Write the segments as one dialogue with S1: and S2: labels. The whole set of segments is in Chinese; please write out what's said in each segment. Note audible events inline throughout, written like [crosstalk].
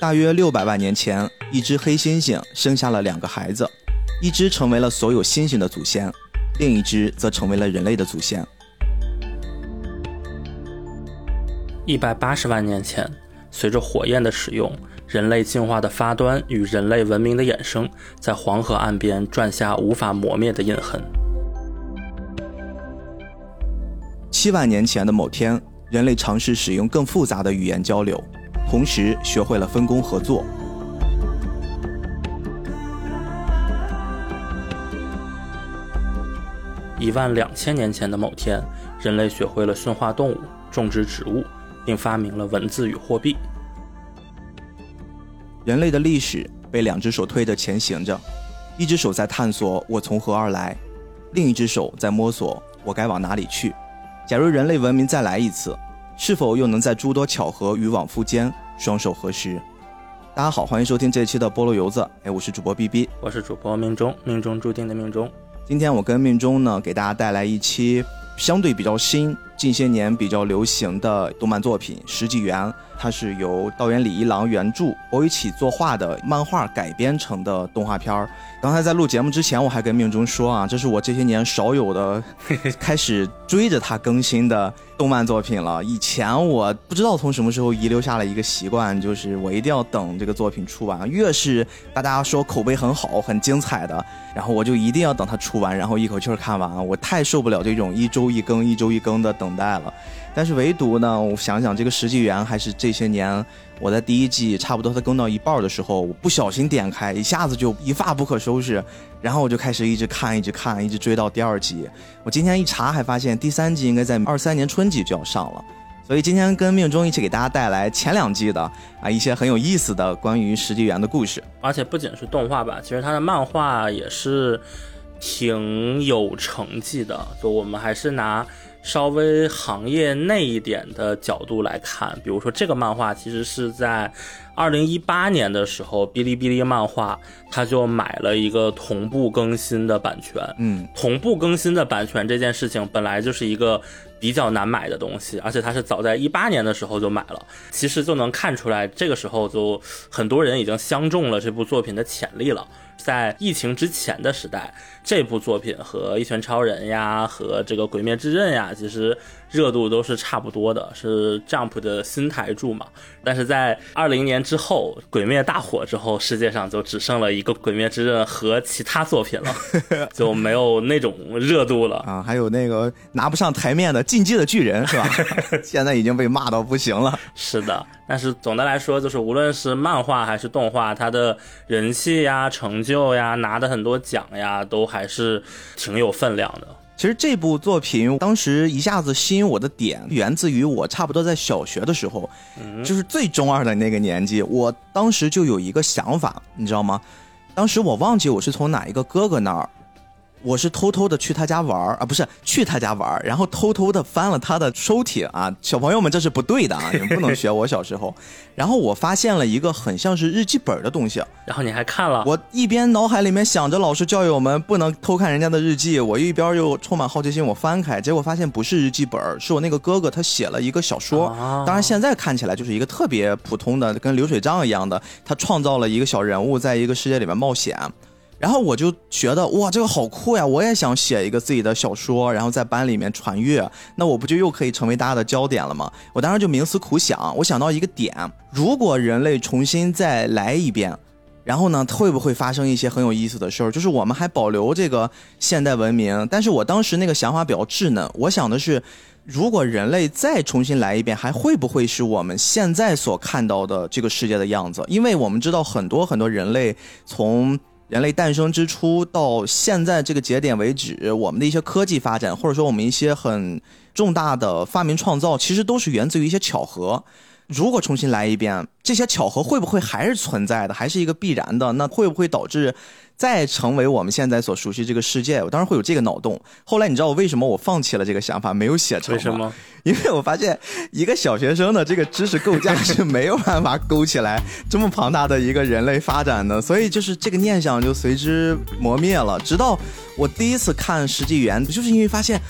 S1: 大约六百万年前，一只黑猩猩生下了两个孩子，一只成为了所有猩猩的祖先，另一只则成为了人类的祖先。
S2: 一百八十万年前，随着火焰的使用，人类进化的发端与人类文明的衍生，在黄河岸边转下无法磨灭的印痕。
S1: 七万年前的某天，人类尝试使用更复杂的语言交流，同时学会了分工合作。
S2: 一万两千年前的某天，人类学会了驯化动物、种植植物，并发明了文字与货币。
S1: 人类的历史被两只手推着前行着，一只手在探索我从何而来，另一只手在摸索我该往哪里去。假如人类文明再来一次，是否又能在诸多巧合与往复间双手合十？大家好，欢迎收听这一期的菠萝油子，哎，我是主播 B B，
S2: 我是主播命中，命中注定的命中。
S1: 今天我跟命中呢，给大家带来一期相对比较新、近些年比较流行的动漫作品《石纪元》，它是由道元李一郎原著、博一起作画的漫画改编成的动画片儿。刚才在录节目之前，我还跟命中说啊，这是我这些年少有的 [laughs] 开始追着它更新的动漫作品了。以前我不知道从什么时候遗留下了一个习惯，就是我一定要等这个作品出完，越是大家说口碑很好、很精彩的，然后我就一定要等它出完，然后一口气儿看完。我太受不了这种一周一更、一周一更的等等待了。但是唯独呢，我想想这个《石纪元》还是这些年。我在第一季差不多它更到一半的时候，我不小心点开，一下子就一发不可收拾，然后我就开始一直看，一直看，一直追到第二集。我今天一查，还发现第三季应该在二三年春季就要上了。所以今天跟命中一起给大家带来前两季的啊一些很有意思的关于石纪元的故事。
S2: 而且不仅是动画吧，其实它的漫画也是挺有成绩的。就我们还是拿。稍微行业内一点的角度来看，比如说这个漫画其实是在二零一八年的时候，哔哩哔哩漫画它就买了一个同步更新的版权。
S1: 嗯，
S2: 同步更新的版权这件事情本来就是一个比较难买的东西，而且它是早在一八年的时候就买了，其实就能看出来，这个时候就很多人已经相中了这部作品的潜力了。在疫情之前的时代，这部作品和《一拳超人》呀，和这个《鬼灭之刃》呀，其实。热度都是差不多的，是 Jump 的新台柱嘛？但是在二零年之后，《鬼灭》大火之后，世界上就只剩了一个《鬼灭之刃》和其他作品了，[laughs] 就没有那种热度了
S1: 啊！还有那个拿不上台面的《进击的巨人》是吧？[laughs] 现在已经被骂到不行了。
S2: 是的，但是总的来说，就是无论是漫画还是动画，它的人气呀、成就呀、拿的很多奖呀，都还是挺有分量的。
S1: 其实这部作品当时一下子吸引我的点，源自于我差不多在小学的时候，就是最中二的那个年纪。我当时就有一个想法，你知道吗？当时我忘记我是从哪一个哥哥那儿。我是偷偷的去他家玩儿啊，不是去他家玩儿然后偷偷的翻了他的抽屉啊。小朋友们，这是不对的啊，[laughs] 你们不能学我小时候。然后我发现了一个很像是日记本的东西，
S2: 然后你还看了？
S1: 我一边脑海里面想着老师教育我们不能偷看人家的日记，我一边又充满好奇心，我翻开，结果发现不是日记本，是我那个哥哥他写了一个小说。当然现在看起来就是一个特别普通的，跟流水账一样的，他创造了一个小人物在一个世界里面冒险。然后我就觉得哇，这个好酷呀！我也想写一个自己的小说，然后在班里面传阅，那我不就又可以成为大家的焦点了吗？我当时就冥思苦想，我想到一个点：如果人类重新再来一遍，然后呢，会不会发生一些很有意思的事儿？就是我们还保留这个现代文明，但是我当时那个想法比较稚嫩，我想的是，如果人类再重新来一遍，还会不会是我们现在所看到的这个世界的样子？因为我们知道很多很多人类从人类诞生之初到现在这个节点为止，我们的一些科技发展，或者说我们一些很重大的发明创造，其实都是源自于一些巧合。如果重新来一遍，这些巧合会不会还是存在的，还是一个必然的？那会不会导致？再成为我们现在所熟悉这个世界，我当然会有这个脑洞。后来你知道我为什么我放弃了这个想法，没有写成
S2: 为什么？[laughs]
S1: 因为我发现一个小学生的这个知识构架是没有办法勾起来这么庞大的一个人类发展的，[laughs] 所以就是这个念想就随之磨灭了。直到我第一次看《石纪元》，就是因为发现。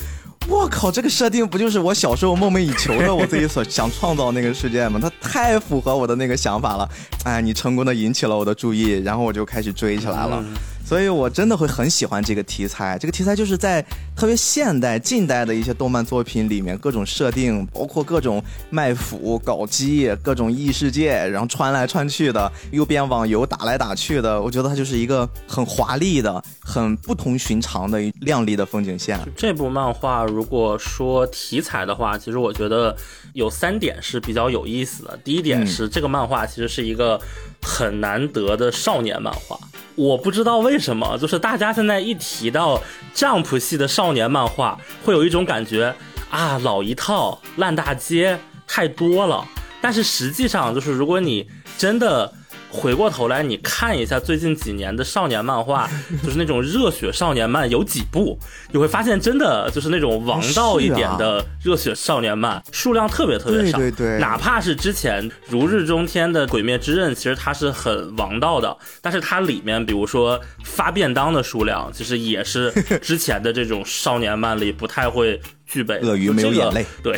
S1: 我靠，这个设定不就是我小时候梦寐以求的，我自己所想创造那个世界吗？它太符合我的那个想法了。哎，你成功的引起了我的注意，然后我就开始追起来了。所以，我真的会很喜欢这个题材。这个题材就是在特别现代、近代的一些动漫作品里面，各种设定，包括各种卖腐、搞基、各种异世界，然后穿来穿去的，右边网游打来打去的。我觉得它就是一个很华丽的、很不同寻常的亮丽的风景线。
S2: 这部漫画如果说题材的话，其实我觉得有三点是比较有意思的。第一点是这个漫画其实是一个很难得的少年漫画。我不知道为什么，就是大家现在一提到 Jump 系的少年漫画，会有一种感觉啊，老一套、烂大街太多了。但是实际上，就是如果你真的。回过头来，你看一下最近几年的少年漫画，[laughs] 就是那种热血少年漫有几部，你会发现真的就是那种王道一点的热血少年漫 [laughs] 数量特别特别少。
S1: 对对对，
S2: 哪怕是之前如日中天的《鬼灭之刃》，其实它是很王道的，但是它里面比如说发便当的数量，其实也是之前的这种少年漫里不太会。具备
S1: 鳄鱼没有眼泪，[laughs]
S2: 对，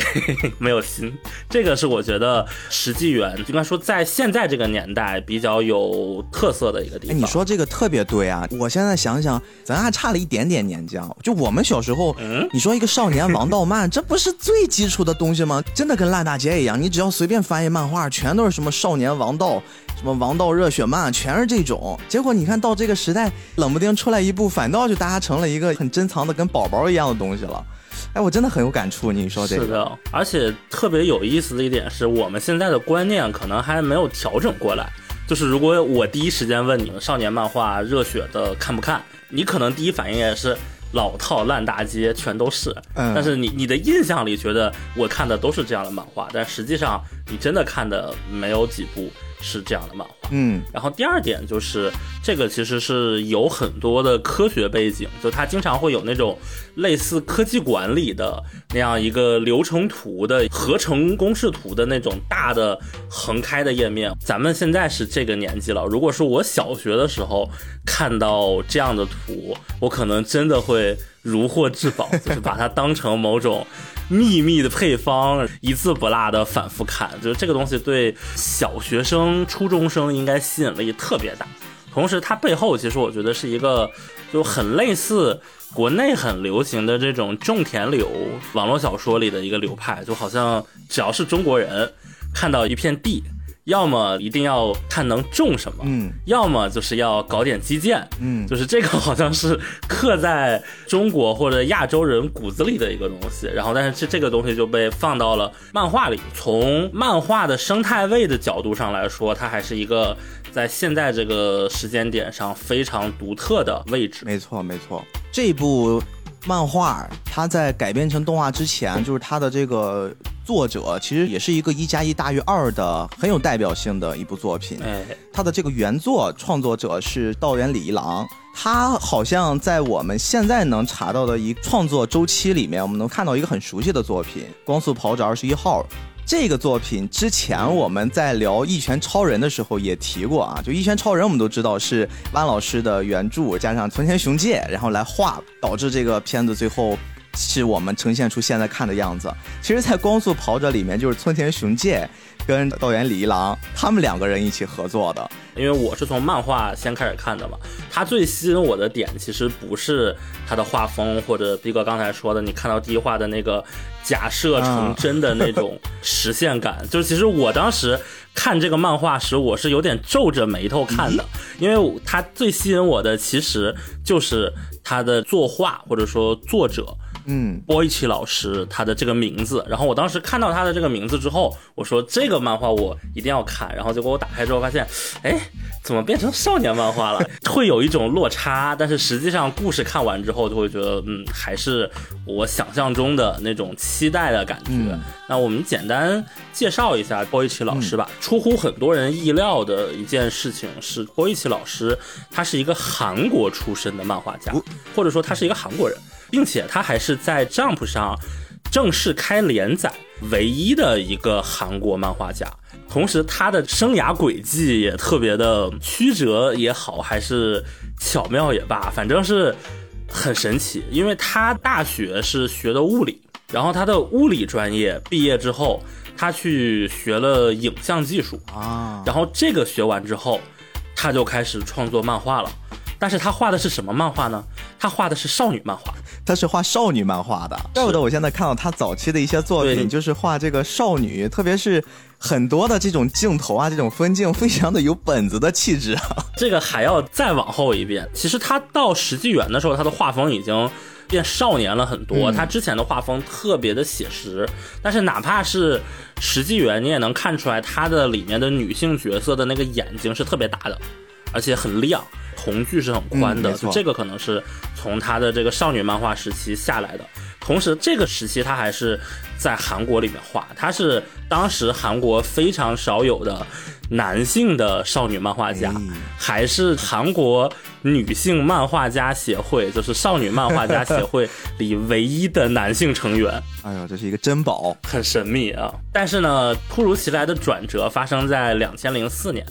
S2: 没有心，这个是我觉得实际源应该说在现在这个年代比较有特色的一个地方。
S1: 你说这个特别对啊！我现在想想，咱还差了一点点年纪啊。就我们小时候，你说一个少年王道漫，这不是最基础的东西吗？真的跟烂大街一样，你只要随便翻一漫画，全都是什么少年王道，什么王道热血漫，全是这种。结果你看到这个时代，冷不丁出来一部，反倒就大家成了一个很珍藏的跟宝宝一样的东西了。哎，我真的很有感触，你说这个
S2: 是的，而且特别有意思的一点是我们现在的观念可能还没有调整过来。就是如果我第一时间问你们少年漫画热血的看不看，你可能第一反应也是老套烂大街，全都是。嗯，但是你你的印象里觉得我看的都是这样的漫画，但实际上你真的看的没有几部。是这样的漫画，
S1: 嗯，
S2: 然后第二点就是这个其实是有很多的科学背景，就它经常会有那种类似科技馆里的那样一个流程图的合成公式图的那种大的横开的页面。咱们现在是这个年纪了，如果是我小学的时候看到这样的图，我可能真的会如获至宝，就是把它当成某种。秘密的配方，一字不落的反复看，就这个东西对小学生、初中生应该吸引力特别大。同时，它背后其实我觉得是一个就很类似国内很流行的这种种田流网络小说里的一个流派，就好像只要是中国人看到一片地。要么一定要看能种什么，
S1: 嗯，
S2: 要么就是要搞点基建，
S1: 嗯，
S2: 就是这个好像是刻在中国或者亚洲人骨子里的一个东西。然后，但是这这个东西就被放到了漫画里。从漫画的生态位的角度上来说，它还是一个在现在这个时间点上非常独特的位置。
S1: 没错，没错，这部。漫画它在改编成动画之前，就是它的这个作者其实也是一个一加一大于二的很有代表性的一部作品。
S2: 哎，
S1: 它的这个原作创作者是道元李一郎，他好像在我们现在能查到的一创作周期里面，我们能看到一个很熟悉的作品《光速跑者二十一号》。这个作品之前我们在聊《一拳超人》的时候也提过啊，就《一拳超人》，我们都知道是万老师的原著加上村田雄介，然后来画，导致这个片子最后是我们呈现出现在看的样子。其实，在《光速跑者》里面，就是村田雄介跟导演李一郎他们两个人一起合作的。
S2: 因为我是从漫画先开始看的嘛，他最吸引我的点其实不是他的画风，或者逼哥刚才说的，你看到第一话的那个假设成真的那种实现感，[laughs] 就是其实我当时看这个漫画时，我是有点皱着眉头看的，因为他最吸引我的其实就是他的作画或者说作者。
S1: 嗯，
S2: 波伊奇老师他的这个名字，然后我当时看到他的这个名字之后，我说这个漫画我一定要看，然后结果我打开之后发现，哎，怎么变成少年漫画了？[laughs] 会有一种落差，但是实际上故事看完之后就会觉得，嗯，还是我想象中的那种期待的感觉。那我们简单介绍一下波伊奇老师吧。出乎很多人意料的一件事情是，波伊奇老师他是一个韩国出身的漫画家，或者说他是一个韩国人。并且他还是在 Jump 上正式开连载唯一的一个韩国漫画家，同时他的生涯轨迹也特别的曲折也好，还是巧妙也罢，反正是很神奇，因为他大学是学的物理，然后他的物理专业毕业之后，他去学了影像技术
S1: 啊，
S2: 然后这个学完之后，他就开始创作漫画了。但是他画的是什么漫画呢？他画的是少女漫画，
S1: 他是画少女漫画的。怪不得我现在看到他早期的一些作品，就是画这个少女，特别是很多的这种镜头啊，这种分镜，非常的有本子的气质啊。[laughs]
S2: 这个还要再往后一遍。其实他到石纪元的时候，他的画风已经变少年了很多。他之前的画风特别的写实，但是哪怕是石纪元，你也能看出来他的里面的女性角色的那个眼睛是特别大的，而且很亮。瞳距是很宽的，就这个可能是从他的这个少女漫画时期下来的。同时，这个时期他还是在韩国里面画，他是当时韩国非常少有的男性的少女漫画家，还是韩国女性漫画家协会，就是少女漫画家协会里唯一的男性成员。[laughs]
S1: 哎呦，这是一个珍宝，
S2: 很神秘啊！但是呢，突如其来的转折发生在两千零四年。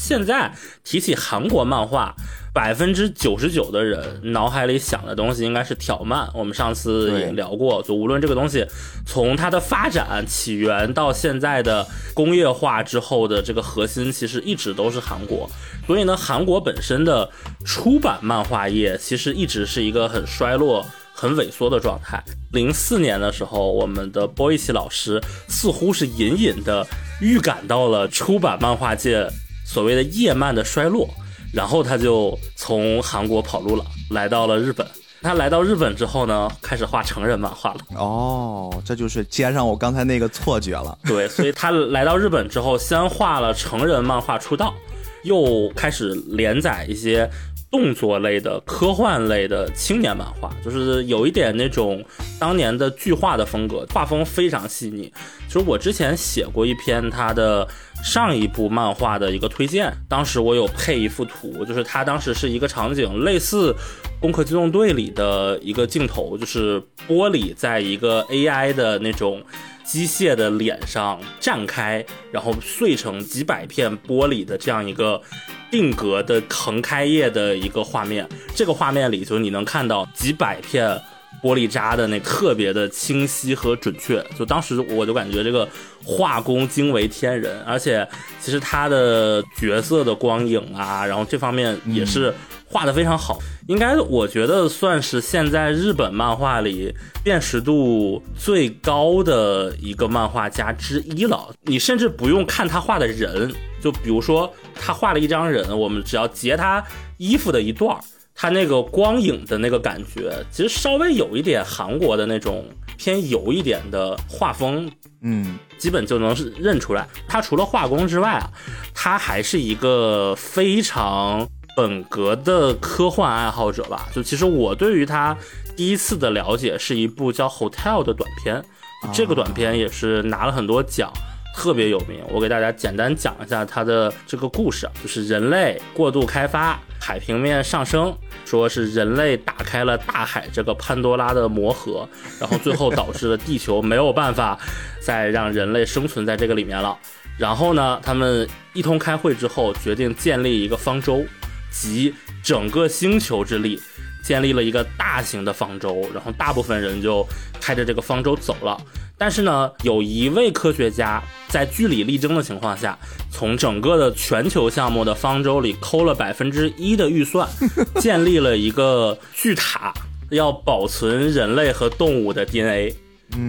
S2: 现在提起韩国漫画，百分之九十九的人脑海里想的东西应该是挑漫。我们上次也聊过，就无论这个东西从它的发展起源到现在的工业化之后的这个核心，其实一直都是韩国。所以呢，韩国本身的出版漫画业其实一直是一个很衰落、很萎缩的状态。零四年的时候，我们的波伊奇老师似乎是隐隐的预感到了出版漫画界。所谓的叶漫的衰落，然后他就从韩国跑路了，来到了日本。他来到日本之后呢，开始画成人漫画了。
S1: 哦，这就是接上我刚才那个错觉了。
S2: 对，所以他来到日本之后，先画了成人漫画出道，又开始连载一些。动作类的、科幻类的青年漫画，就是有一点那种当年的巨画的风格，画风非常细腻。其实我之前写过一篇他的上一部漫画的一个推荐，当时我有配一幅图，就是他当时是一个场景，类似《攻壳机动队》里的一个镜头，就是玻璃在一个 AI 的那种机械的脸上绽开，然后碎成几百片玻璃的这样一个。定格的横开页的一个画面，这个画面里就你能看到几百片玻璃渣的那特别的清晰和准确，就当时我就感觉这个画工惊为天人，而且其实他的角色的光影啊，然后这方面也是画的非常好，应该我觉得算是现在日本漫画里辨识度最高的一个漫画家之一了。你甚至不用看他画的人。就比如说，他画了一张人，我们只要截他衣服的一段儿，他那个光影的那个感觉，其实稍微有一点韩国的那种偏油一点的画风，
S1: 嗯，
S2: 基本就能认出来。他除了画工之外啊，他还是一个非常本格的科幻爱好者吧。就其实我对于他第一次的了解是一部叫《Hotel》的短片，这个短片也是拿了很多奖。特别有名，我给大家简单讲一下它的这个故事，就是人类过度开发，海平面上升，说是人类打开了大海这个潘多拉的魔盒，然后最后导致了地球没有办法再让人类生存在这个里面了。然后呢，他们一通开会之后，决定建立一个方舟，集整个星球之力，建立了一个大型的方舟，然后大部分人就开着这个方舟走了。但是呢，有一位科学家在据理力争的情况下，从整个的全球项目的方舟里抠了百分之一的预算，[laughs] 建立了一个巨塔，要保存人类和动物的 DNA。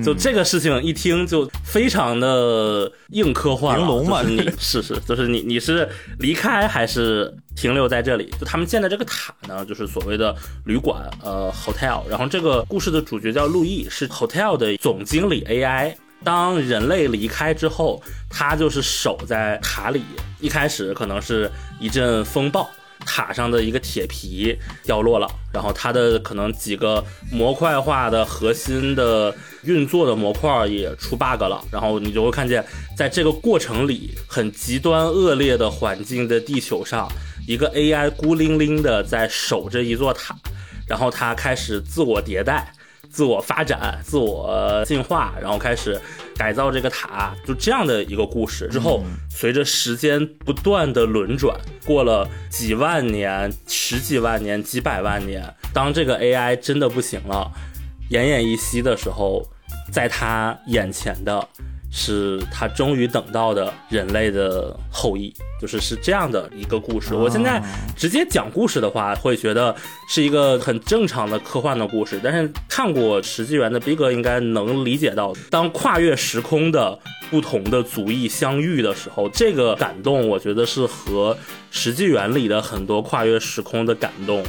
S2: 就这个事情一听就非常的硬科幻玲
S1: 珑嘛，
S2: 你 [laughs] 是是，就是你你是离开还是停留在这里？就他们建的这个塔呢，就是所谓的旅馆，呃，hotel。然后这个故事的主角叫路易，是 hotel 的总经理 AI。当人类离开之后，他就是守在塔里。一开始可能是一阵风暴。塔上的一个铁皮掉落了，然后它的可能几个模块化的核心的运作的模块也出 bug 了，然后你就会看见，在这个过程里，很极端恶劣的环境的地球上，一个 AI 孤零零的在守着一座塔，然后它开始自我迭代、自我发展、自我进化，然后开始。改造这个塔，就这样的一个故事。之后随着时间不断的轮转，过了几万年、十几万年、几百万年，当这个 AI 真的不行了，奄奄一息的时候，在他眼前的。是他终于等到的人类的后裔，就是是这样的一个故事。我现在直接讲故事的话，会觉得是一个很正常的科幻的故事。但是看过《石纪元》的逼哥应该能理解到，当跨越时空的不同的族裔相遇的时候，这个感动，我觉得是和《石纪元》里的很多跨越时空的感动。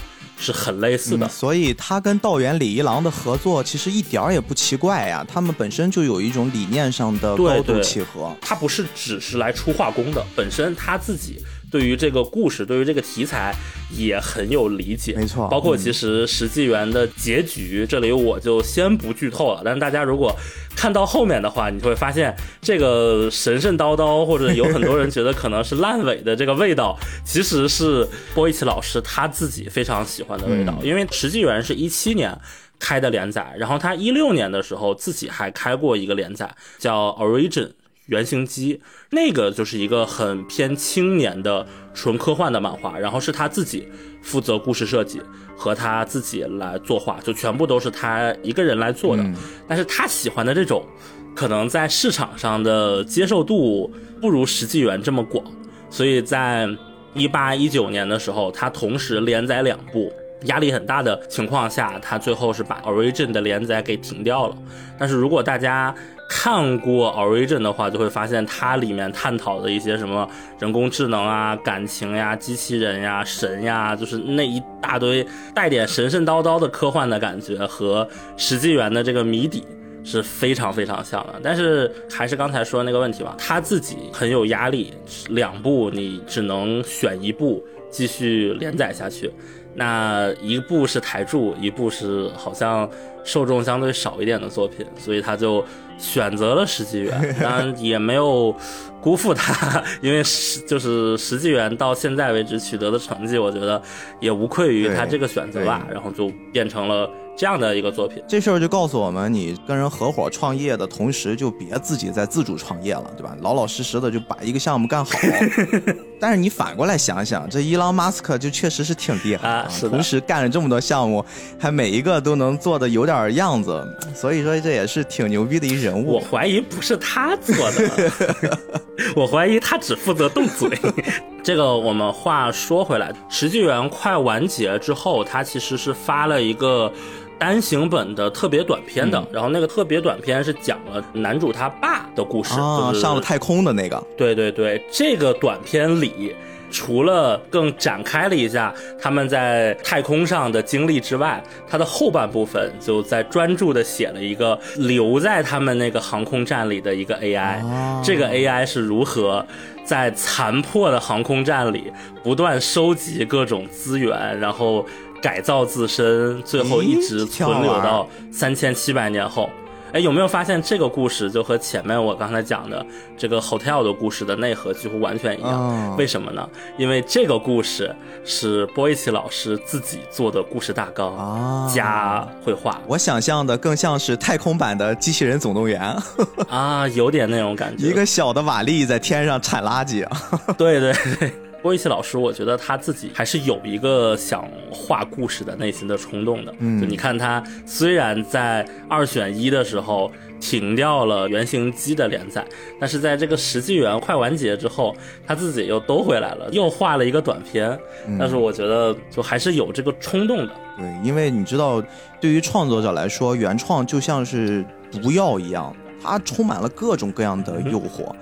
S2: 是很类似的，
S1: 所以他跟道元李一郎的合作其实一点儿也不奇怪呀。他们本身就有一种理念上的高度契合。
S2: 他不是只是来出画工的，本身他自己。对于这个故事，对于这个题材也很有理解，
S1: 没错。
S2: 包括其实《石纪元》的结局，这里我就先不剧透了。但是大家如果看到后面的话，你就会发现这个神神叨叨，或者有很多人觉得可能是烂尾的这个味道，[laughs] 其实是波伊奇老师他自己非常喜欢的味道。因为《石纪元》是一七年开的连载，然后他一六年的时候自己还开过一个连载，叫《Origin》。原型机那个就是一个很偏青年的纯科幻的漫画，然后是他自己负责故事设计和他自己来作画，就全部都是他一个人来做的。但是他喜欢的这种，可能在市场上的接受度不如《石纪元》这么广，所以在一八一九年的时候，他同时连载两部，压力很大的情况下，他最后是把《Origin》的连载给停掉了。但是如果大家，看过《Origin》的话，就会发现它里面探讨的一些什么人工智能啊、感情呀、机器人呀、神呀，就是那一大堆带点神神叨叨的科幻的感觉，和《史纪元》的这个谜底是非常非常像的。但是还是刚才说的那个问题吧，他自己很有压力，两部你只能选一部继续连载下去。那一部是台柱，一部是好像受众相对少一点的作品，所以他就选择了石纪元，[laughs] 当然也没有辜负他，[laughs] 因为十就是石纪元到现在为止取得的成绩，我觉得也无愧于他这个选择吧，然后就变成了。这样的一个作品，
S1: 这事儿就告诉我们，你跟人合伙创业的同时，就别自己再自主创业了，对吧？老老实实的就把一个项目干好。[laughs] 但是你反过来想想，这伊朗马斯克就确实是挺厉害啊，同时干了这么多项目，还每一个都能做的有点样子，所以说这也是挺牛逼的一人物。
S2: 我怀疑不是他做的，[laughs] 我怀疑他只负责动嘴。[laughs] 这个我们话说回来，《石纪元》快完结之后，他其实是发了一个。单行本的特别短片的，然后那个特别短片是讲了男主他爸的故事，就是
S1: 上了太空的那个。
S2: 对对对，这个短片里除了更展开了一下他们在太空上的经历之外，它的后半部分就在专注的写了一个留在他们那个航空站里的一个 AI，这个 AI 是如何在残破的航空站里不断收集各种资源，然后。改造自身，最后一直存留到三千七百年后。哎，有没有发现这个故事就和前面我刚才讲的这个 hotel 的故事的内核几乎完全一样？为什么呢？因为这个故事是波伊奇老师自己做的故事大纲加绘画。
S1: 我想象的更像是太空版的机器人总动员
S2: 啊，有点那种感觉。
S1: 一个小的瓦力在天上铲垃圾啊。
S2: 对 [laughs] 对对。波伊奇老师，我觉得他自己还是有一个想画故事的内心的冲动的。嗯，就你看他虽然在二选一的时候停掉了原型机的连载，但是在这个实纪元快完结之后，他自己又兜回来了，又画了一个短片。但是我觉得就还是有这个冲动的。
S1: 对，因为你知道，对于创作者来说，原创就像是毒药一样，它充满了各种各样的诱惑。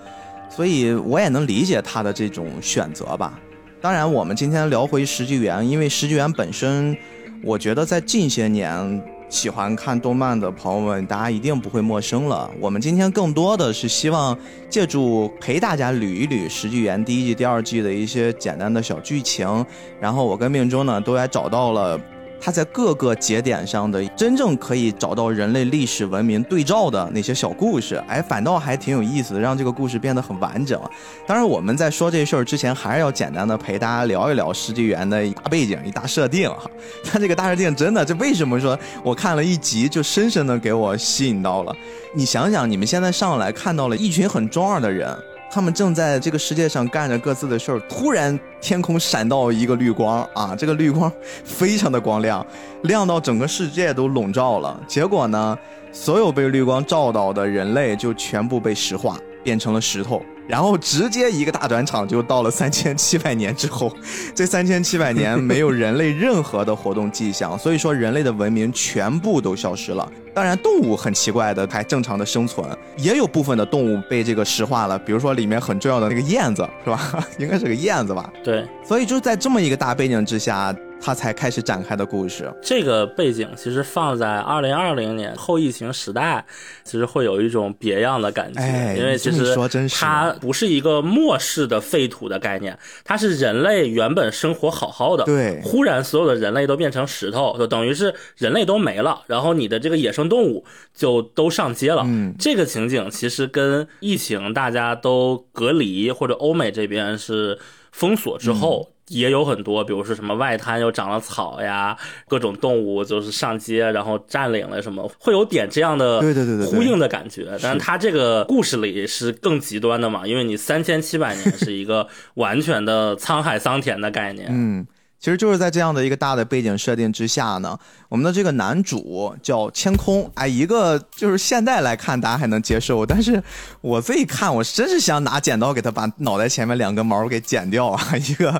S1: 所以我也能理解他的这种选择吧。当然，我们今天聊回《石纪元》，因为《石纪元》本身，我觉得在近些年喜欢看动漫的朋友们，大家一定不会陌生了。我们今天更多的是希望借助陪大家捋一捋《石纪元》第一季、第二季的一些简单的小剧情，然后我跟命中呢都来找到了它在各个节点上的真正可以找到人类历史文明对照的那些小故事，哎，反倒还挺有意思的，让这个故事变得很完整。当然，我们在说这事儿之前，还是要简单的陪大家聊一聊《世纪元》的大背景、一大设定哈。[laughs] 它这个大设定真的，这为什么说我看了一集就深深的给我吸引到了？你想想，你们现在上来看到了一群很中二的人。他们正在这个世界上干着各自的事儿，突然天空闪到一个绿光啊！这个绿光非常的光亮，亮到整个世界都笼罩了。结果呢，所有被绿光照到的人类就全部被石化，变成了石头。然后直接一个大转场就到了 [laughs] 三千七百年之后，这三千七百年没有人类任何的活动迹象，所以说人类的文明全部都消失了。当然，动物很奇怪的还正常的生存，也有部分的动物被这个石化了，比如说里面很重要的那个燕子，是吧？[laughs] 应该是个燕子吧？
S2: 对。
S1: 所以就在这么一个大背景之下。他才开始展开的故事。
S2: 这个背景其实放在二零二零年后疫情时代，其实会有一种别样的感觉。因为其实它不是一个末世的废土的概念，它是人类原本生活好好的，
S1: 对，
S2: 忽然所有的人类都变成石头，就等于是人类都没了，然后你的这个野生动物就都上街了。
S1: 嗯，
S2: 这个情景其实跟疫情大家都隔离，或者欧美这边是封锁之后。也有很多，比如说什么外滩又长了草呀，各种动物就是上街，然后占领了什么，会有点这样的
S1: 对对对对
S2: 呼应的感觉。但是它这个故事里是更极端的嘛，因为你三千七百年 [laughs] 是一个完全的沧海桑田的概念。
S1: 嗯。其实就是在这样的一个大的背景设定之下呢，我们的这个男主叫千空，哎，一个就是现在来看大家还能接受，但是我自己看我真是想拿剪刀给他把脑袋前面两根毛给剪掉啊！[laughs] 一个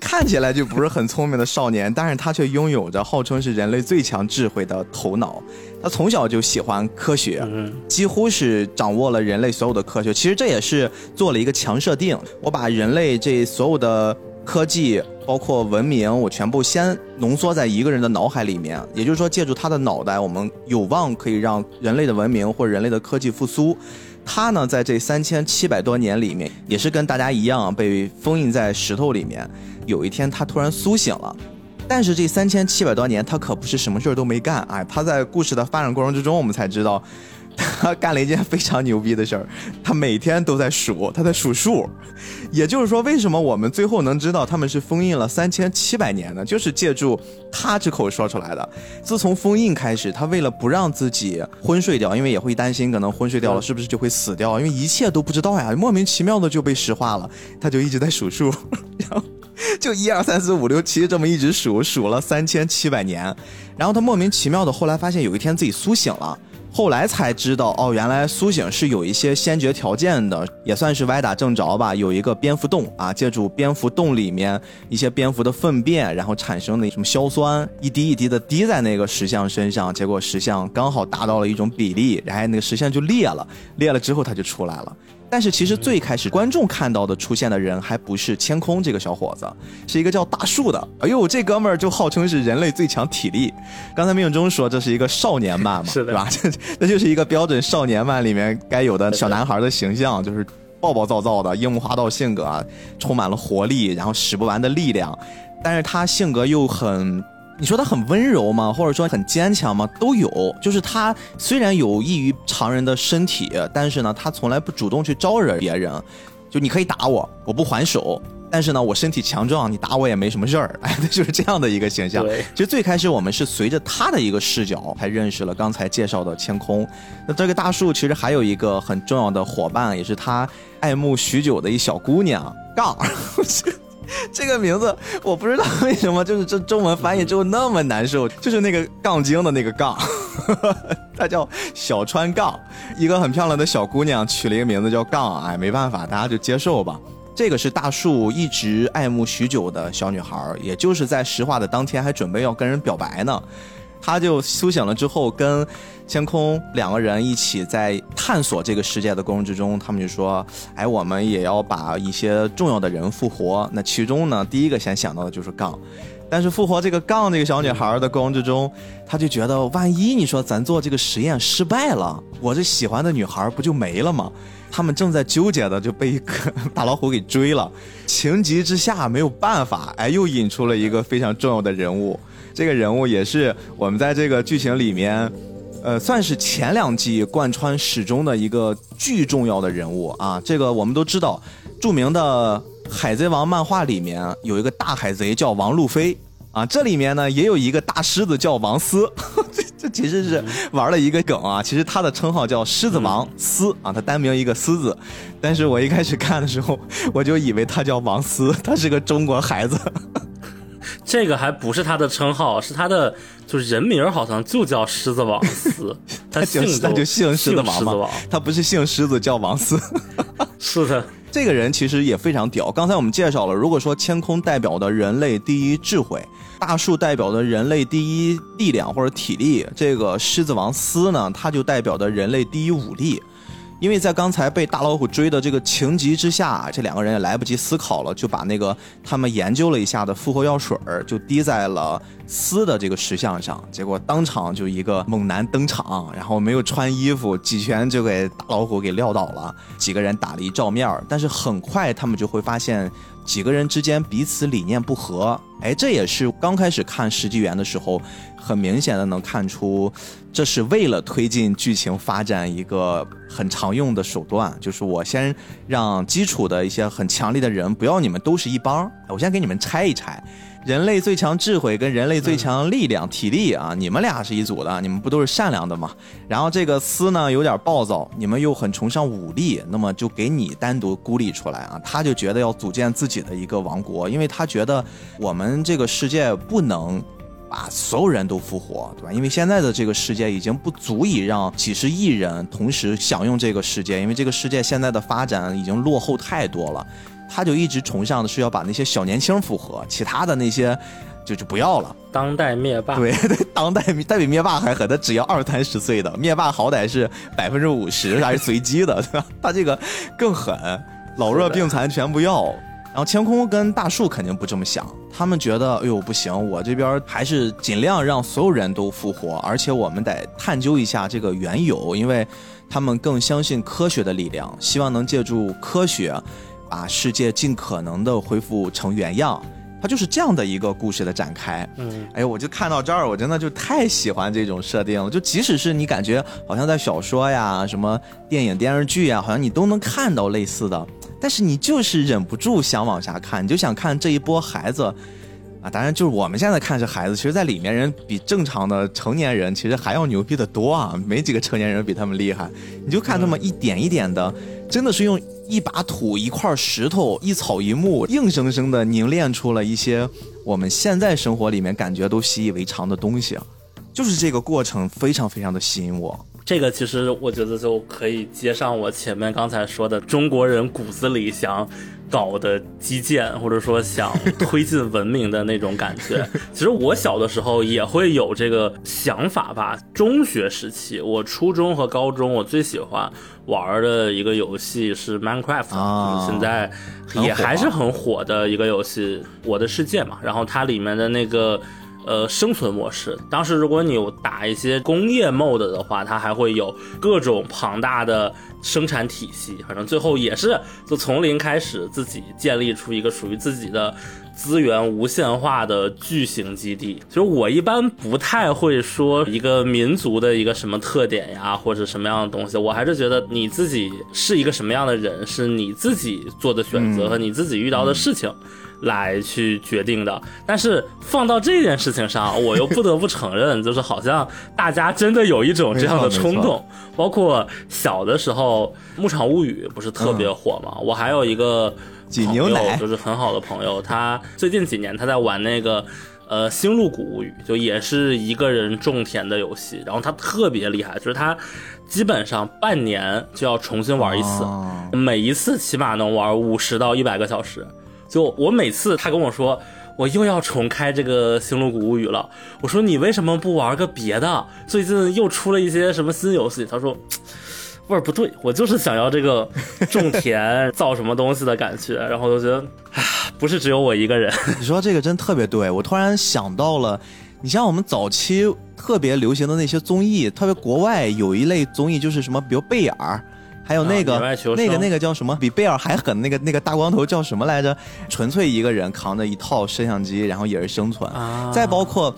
S1: 看起来就不是很聪明的少年，但是他却拥有着号称是人类最强智慧的头脑。他从小就喜欢科学，几乎是掌握了人类所有的科学。其实这也是做了一个强设定，我把人类这所有的。科技包括文明，我全部先浓缩在一个人的脑海里面。也就是说，借助他的脑袋，我们有望可以让人类的文明或人类的科技复苏。他呢，在这三千七百多年里面，也是跟大家一样被封印在石头里面。有一天，他突然苏醒了。但是这三千七百多年，他可不是什么事儿都没干。哎，他在故事的发展过程之中，我们才知道。他 [laughs] 干了一件非常牛逼的事儿，他每天都在数，他在数数。也就是说，为什么我们最后能知道他们是封印了三千七百年呢？就是借助他之口说出来的。自从封印开始，他为了不让自己昏睡掉，因为也会担心可能昏睡掉了是不是就会死掉，因为一切都不知道呀，莫名其妙的就被石化了，他就一直在数数，[laughs] 然后就一二三四五六七这么一直数，数了三千七百年，然后他莫名其妙的后来发现有一天自己苏醒了。后来才知道，哦，原来苏醒是有一些先决条件的，也算是歪打正着吧。有一个蝙蝠洞啊，借助蝙蝠洞里面一些蝙蝠的粪便，然后产生的什么硝酸，一滴一滴的滴在那个石像身上，结果石像刚好达到了一种比例，然后那个石像就裂了，裂了之后它就出来了。但是其实最开始观众看到的出现的人还不是千空这个小伙子，是一个叫大树的。哎呦，这哥们儿就号称是人类最强体力。刚才命中说这是一个少年漫嘛，
S2: 是
S1: 吧？这这就是一个标准少年漫里面该有的小男孩的形象，就是暴暴躁躁的樱木花道性格，充满了活力，然后使不完的力量。但是他性格又很。你说他很温柔吗？或者说很坚强吗？都有。就是他虽然有异于常人的身体，但是呢，他从来不主动去招惹别人。就你可以打我，我不还手。但是呢，我身体强壮，你打我也没什么事儿。哎，[laughs] 就是这样的一个形象。其实最开始我们是随着他的一个视角，才认识了刚才介绍的天空。那这个大树其实还有一个很重要的伙伴，也是他爱慕许久的一小姑娘杠。[laughs] [laughs] 这个名字我不知道为什么，就是这中文翻译之后那么难受。就是那个杠精的那个杠，他叫小川杠，一个很漂亮的小姑娘，取了一个名字叫杠。哎，没办法，大家就接受吧。这个是大树一直爱慕许久的小女孩，也就是在石化的当天还准备要跟人表白呢。他就苏醒了之后跟。天空两个人一起在探索这个世界的过程之中，他们就说：“哎，我们也要把一些重要的人复活。”那其中呢，第一个先想到的就是杠。但是复活这个杠这个小女孩的过程之中，他就觉得万一你说咱做这个实验失败了，我这喜欢的女孩不就没了吗？他们正在纠结的就被一个大老虎给追了，情急之下没有办法，哎，又引出了一个非常重要的人物。这个人物也是我们在这个剧情里面，呃，算是前两季贯穿始终的一个巨重要的人物啊。这个我们都知道，著名的《海贼王》漫画里面有一个大海贼叫王路飞啊，这里面呢也有一个大狮子叫王斯。[laughs] 这其实是玩了一个梗啊，其实他的称号叫狮子王斯啊，他单名一个狮子，但是我一开始看的时候，我就以为他叫王斯，他是个中国孩子。
S2: 这个还不是他的称号，是他的就是人名，好像就叫狮子王斯，[laughs] 他姓
S1: 他就姓狮子
S2: 王
S1: 嘛，他不是姓狮子叫王斯。
S2: 是的，[laughs]
S1: 这个人其实也非常屌。刚才我们介绍了，如果说天空代表的人类第一智慧。大树代表的人类第一力量或者体力，这个狮子王斯呢，他就代表的人类第一武力。因为在刚才被大老虎追的这个情急之下，这两个人也来不及思考了，就把那个他们研究了一下的复活药水儿就滴在了斯的这个石像上，结果当场就一个猛男登场，然后没有穿衣服，几拳就给大老虎给撂倒了。几个人打了一照面儿，但是很快他们就会发现。几个人之间彼此理念不合，哎，这也是刚开始看《石纪元》的时候，很明显的能看出，这是为了推进剧情发展一个很常用的手段，就是我先让基础的一些很强力的人，不要你们都是一帮，我先给你们拆一拆。人类最强智慧跟人类最强力量、体力啊，你们俩是一组的，你们不都是善良的吗？然后这个斯呢有点暴躁，你们又很崇尚武力，那么就给你单独孤立出来啊。他就觉得要组建自己的一个王国，因为他觉得我们这个世界不能把所有人都复活，对吧？因为现在的这个世界已经不足以让几十亿人同时享用这个世界，因为这个世界现在的发展已经落后太多了。他就一直崇尚的是要把那些小年轻复活，其他的那些就就不要了。
S2: 当代灭霸，
S1: 对 [laughs] 对，当代代比灭霸还狠，他只要二三十岁的灭霸，好歹是百分之五十还是随机的，对吧？他这个更狠，老弱病残全不要。然后天空跟大树肯定不这么想，他们觉得，哎呦不行，我这边还是尽量让所有人都复活，而且我们得探究一下这个缘由，因为他们更相信科学的力量，希望能借助科学。把世界尽可能的恢复成原样，它就是这样的一个故事的展开。嗯，哎，我就看到这儿，我真的就太喜欢这种设定了。就即使是你感觉好像在小说呀、什么电影电视剧呀，好像你都能看到类似的，但是你就是忍不住想往下看，你就想看这一波孩子啊。当然，就是我们现在看是孩子，其实在里面人比正常的成年人其实还要牛逼的多啊，没几个成年人比他们厉害。你就看他们一点一点的，真的是用。一把土，一块石头，一草一木，硬生生的凝练出了一些我们现在生活里面感觉都习以为常的东西，就是这个过程非常非常的吸引我。
S2: 这个其实我觉得就可以接上我前面刚才说的，中国人骨子里想搞的基建，或者说想推进文明的那种感觉。[laughs] 其实我小的时候也会有这个想法吧。中学时期，我初中和高中，我最喜欢玩的一个游戏是 Minecraft，现在也还是很火的一个游戏，《我的世界》嘛。然后它里面的那个。呃，生存模式。当时如果你有打一些工业 mode 的话，它还会有各种庞大的生产体系。反正最后也是就从零开始，自己建立出一个属于自己的资源无限化的巨型基地。其实我一般不太会说一个民族的一个什么特点呀，或者什么样的东西。我还是觉得你自己是一个什么样的人，是你自己做的选择和你自己遇到的事情。来去决定的，但是放到这件事情上，[laughs] 我又不得不承认，就是好像大家真的有一种这样的冲动。包括小的时候，《牧场物语》不是特别火吗？我还有一个朋友，就是很好的朋友，他最近几年他在玩那个呃《星露谷物语》，就也是一个人种田的游戏。然后他特别厉害，就是他基本上半年就要重新玩一次，每一次起码能玩五十到一百个小时。就我每次他跟我说我又要重开这个《星露谷物语》了，我说你为什么不玩个别的？最近又出了一些什么新游戏？他说味儿不对，我就是想要这个种田造什么东西的感觉，[laughs] 然后就觉得，哎，不是只有我一个人。[laughs]
S1: 你说这个真特别对，我突然想到了，你像我们早期特别流行的那些综艺，特别国外有一类综艺就是什么，比如贝尔。还有那个那个那个叫什么？比贝尔还狠那个那个大光头叫什么来着？纯粹一个人扛着一套摄像机，然后也是生存。再包括。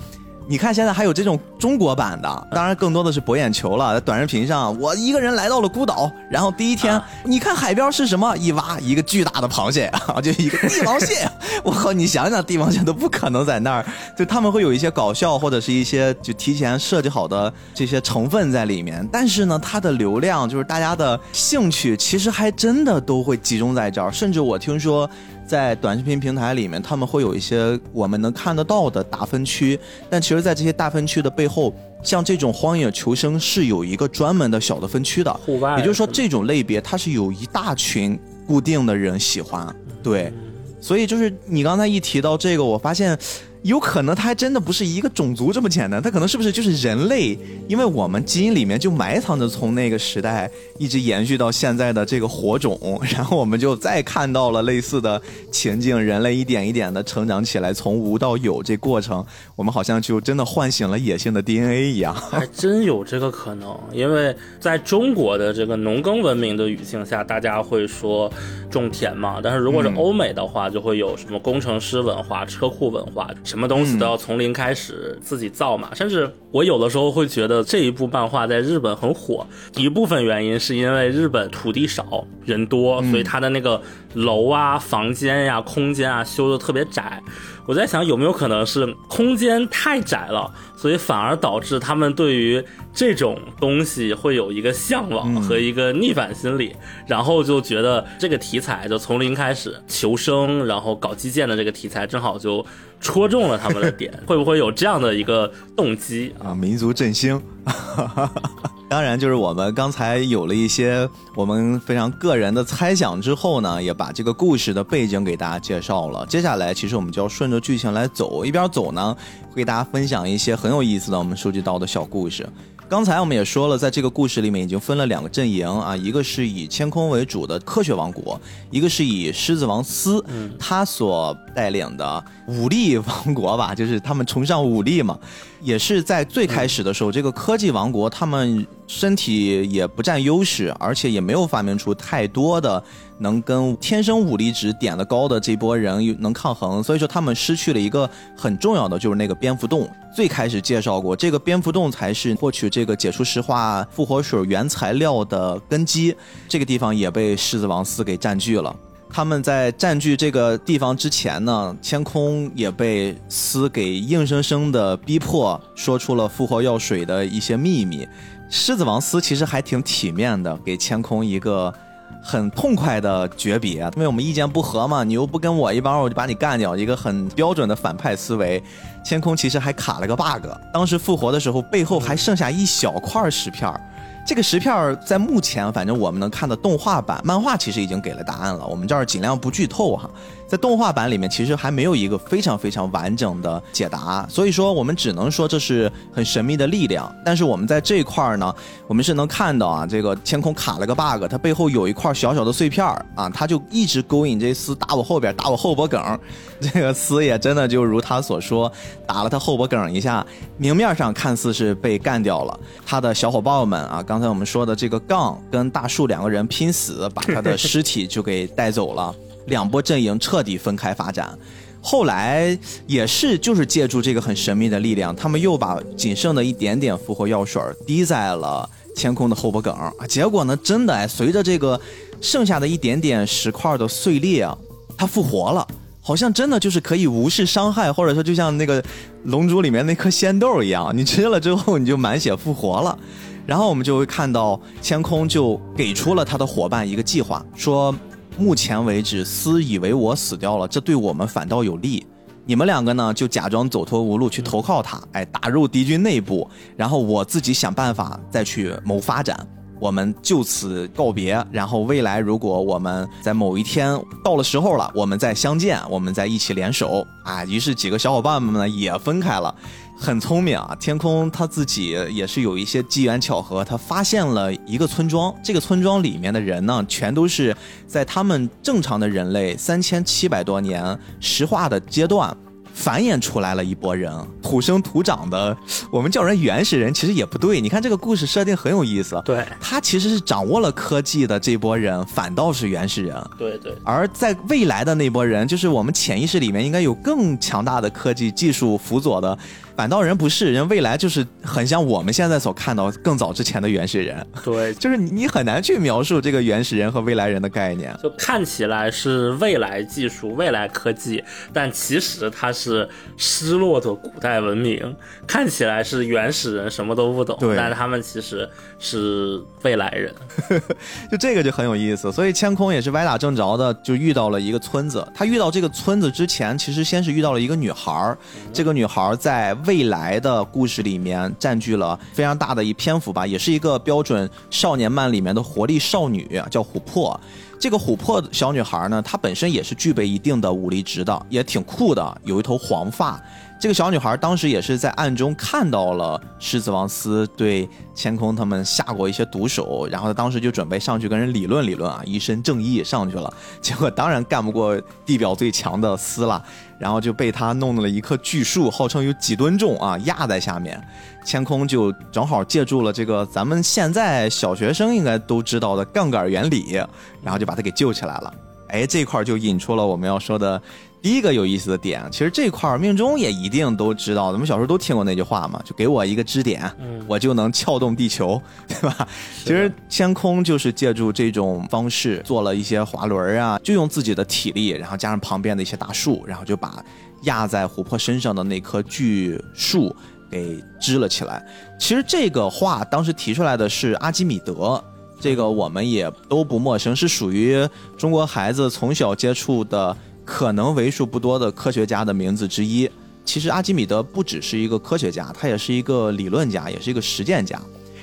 S1: 你看，现在还有这种中国版的，当然更多的是博眼球了。在短视频上，我一个人来到了孤岛，然后第一天，你看海边是什么？一挖一个巨大的螃蟹啊，[laughs] 就一个 [laughs] 帝王蟹。我靠，你想想，帝王蟹都不可能在那儿。就他们会有一些搞笑或者是一些就提前设计好的这些成分在里面，但是呢，它的流量就是大家的兴趣，其实还真的都会集中在这儿。甚至我听说。在短视频平台里面，他们会有一些我们能看得到的大分区，但其实，在这些大分区的背后，像这种荒野求生是有一个专门的小的分区的，也就是说，这种类别它是有一大群固定的人喜欢，对，所以就是你刚才一提到这个，我发现。有可能它还真的不是一个种族这么简单，它可能是不是就是人类？因为我们基因里面就埋藏着从那个时代一直延续到现在的这个火种，然后我们就再看到了类似的情境，人类一点一点的成长起来，从无到有这过程，我们好像就真的唤醒了野性的 DNA 一样。[laughs]
S2: 还真有这个可能，因为在中国的这个农耕文明的语境下，大家会说种田嘛，但是如果是欧美的话，就会有什么工程师文化、车库文化。什么东西都要从零开始自己造嘛，甚至我有的时候会觉得这一部漫画在日本很火，一部分原因是因为日本土地少人多，所以它的那个楼啊、房间呀、空间啊修的特别窄。我在想有没有可能是空间太窄了，所以反而导致他们对于这种东西会有一个向往和一个逆反心理，然后就觉得这个题材就从零开始求生，然后搞基建的这个题材正好就戳中了他们的点，[laughs] 会不会有这样的一个动机
S1: 啊？民族振兴。[laughs] 当然，就是我们刚才有了一些我们非常个人的猜想之后呢，也把这个故事的背景给大家介绍了。接下来，其实我们就要顺着剧情来走，一边走呢，会给大家分享一些很有意思的我们收集到的小故事。刚才我们也说了，在这个故事里面已经分了两个阵营啊，一个是以千空为主的科学王国，一个是以狮子王司他所带领的武力王国吧，就是他们崇尚武力嘛。也是在最开始的时候，这个科技王国他们身体也不占优势，而且也没有发明出太多的能跟天生武力值点的高的这波人能抗衡，所以说他们失去了一个很重要的，就是那个蝙蝠洞。最开始介绍过，这个蝙蝠洞才是获取这个解除石化复活水原材料的根基，这个地方也被狮子王司给占据了。他们在占据这个地方之前呢，天空也被司给硬生生的逼迫，说出了复活药水的一些秘密。狮子王司其实还挺体面的，给天空一个很痛快的诀别，因为我们意见不合嘛，你又不跟我一帮，我就把你干掉，一个很标准的反派思维。天空其实还卡了个 bug，当时复活的时候背后还剩下一小块石片儿。这个石片儿在目前，反正我们能看的动画版、漫画其实已经给了答案了。我们这儿尽量不剧透哈。在动画版里面，其实还没有一个非常非常完整的解答，所以说我们只能说这是很神秘的力量。但是我们在这一块呢，我们是能看到啊，这个天空卡了个 bug，它背后有一块小小的碎片啊，它就一直勾引这厮打我后边，打我后脖梗。[laughs] 这个厮也真的就如他所说，打了他后脖梗一下，明面上看似是被干掉了。他的小伙伴们啊，刚才我们说的这个杠跟大树两个人拼死，把他的尸体就给带走了。两波阵营彻底分开发展，后来也是就是借助这个很神秘的力量，他们又把仅剩的一点点复活药水滴在了天空的后脖梗啊，结果呢，真的哎，随着这个剩下的一点点石块的碎裂啊，它复活了，好像真的就是可以无视伤害，或者说就像那个龙珠里面那颗仙豆一样，你吃了之后你就满血复活了。然后我们就会看到天空就给出了他的伙伴一个计划，说。目前为止，私以为我死掉了，这对我们反倒有利。你们两个呢，就假装走投无路去投靠他，哎，打入敌军内部，然后我自己想办法再去谋发展。我们就此告别，然后未来如果我们在某一天到了时候了，我们再相见，我们再一起联手啊。于是几个小伙伴们呢也分开了。很聪明啊，天空他自己也是有一些机缘巧合，他发现了一个村庄，这个村庄里面的人呢，全都是在他们正常的人类三千七百多年石化的阶段。繁衍出来了一波人，土生土长的，我们叫人原始人，其实也不对。你看这个故事设定很有意思，
S2: 对，
S1: 他其实是掌握了科技的这波人，反倒是原始人，
S2: 对对。
S1: 而在未来的那波人，就是我们潜意识里面应该有更强大的科技技术辅佐的。反倒人不是人，未来就是很像我们现在所看到更早之前的原始人。
S2: 对，[laughs]
S1: 就是你很难去描述这个原始人和未来人的概念。
S2: 就看起来是未来技术、未来科技，但其实它是失落的古代文明。看起来是原始人，什么都不懂，但他们其实是未来人。[laughs]
S1: 就这个就很有意思。所以千空也是歪打正着的，就遇到了一个村子。他遇到这个村子之前，其实先是遇到了一个女孩儿。这个女孩儿在。未来的故事里面占据了非常大的一篇幅吧，也是一个标准少年漫里面的活力少女，叫琥珀。这个琥珀小女孩呢，她本身也是具备一定的武力值的，也挺酷的，有一头黄发。这个小女孩当时也是在暗中看到了狮子王司对千空他们下过一些毒手，然后她当时就准备上去跟人理论理论啊，一身正义上去了，[laughs] 结果当然干不过地表最强的司了，然后就被他弄了一棵巨树，号称有几吨重啊，压在下面，千空就正好借助了这个咱们现在小学生应该都知道的杠杆原理，然后就把他给救起来了。哎，这块就引出了我们要说的。第一个有意思的点，其实这块儿命中也一定都知道，咱们小时候都听过那句话嘛，就给我一个支点，我就能撬动地球，[laughs] 对吧？其实天空就是借助这种方式做了一些滑轮啊，就用自己的体力，然后加上旁边的一些大树，然后就把压在琥珀身上的那棵巨树给支了起来。其实这个话当时提出来的是阿基米德，这个我们也都不陌生，是属于中国孩子从小接触的。可能为数不多的科学家的名字之一。其实阿基米德不只是一个科学家，他也是一个理论家，也是一个实践家。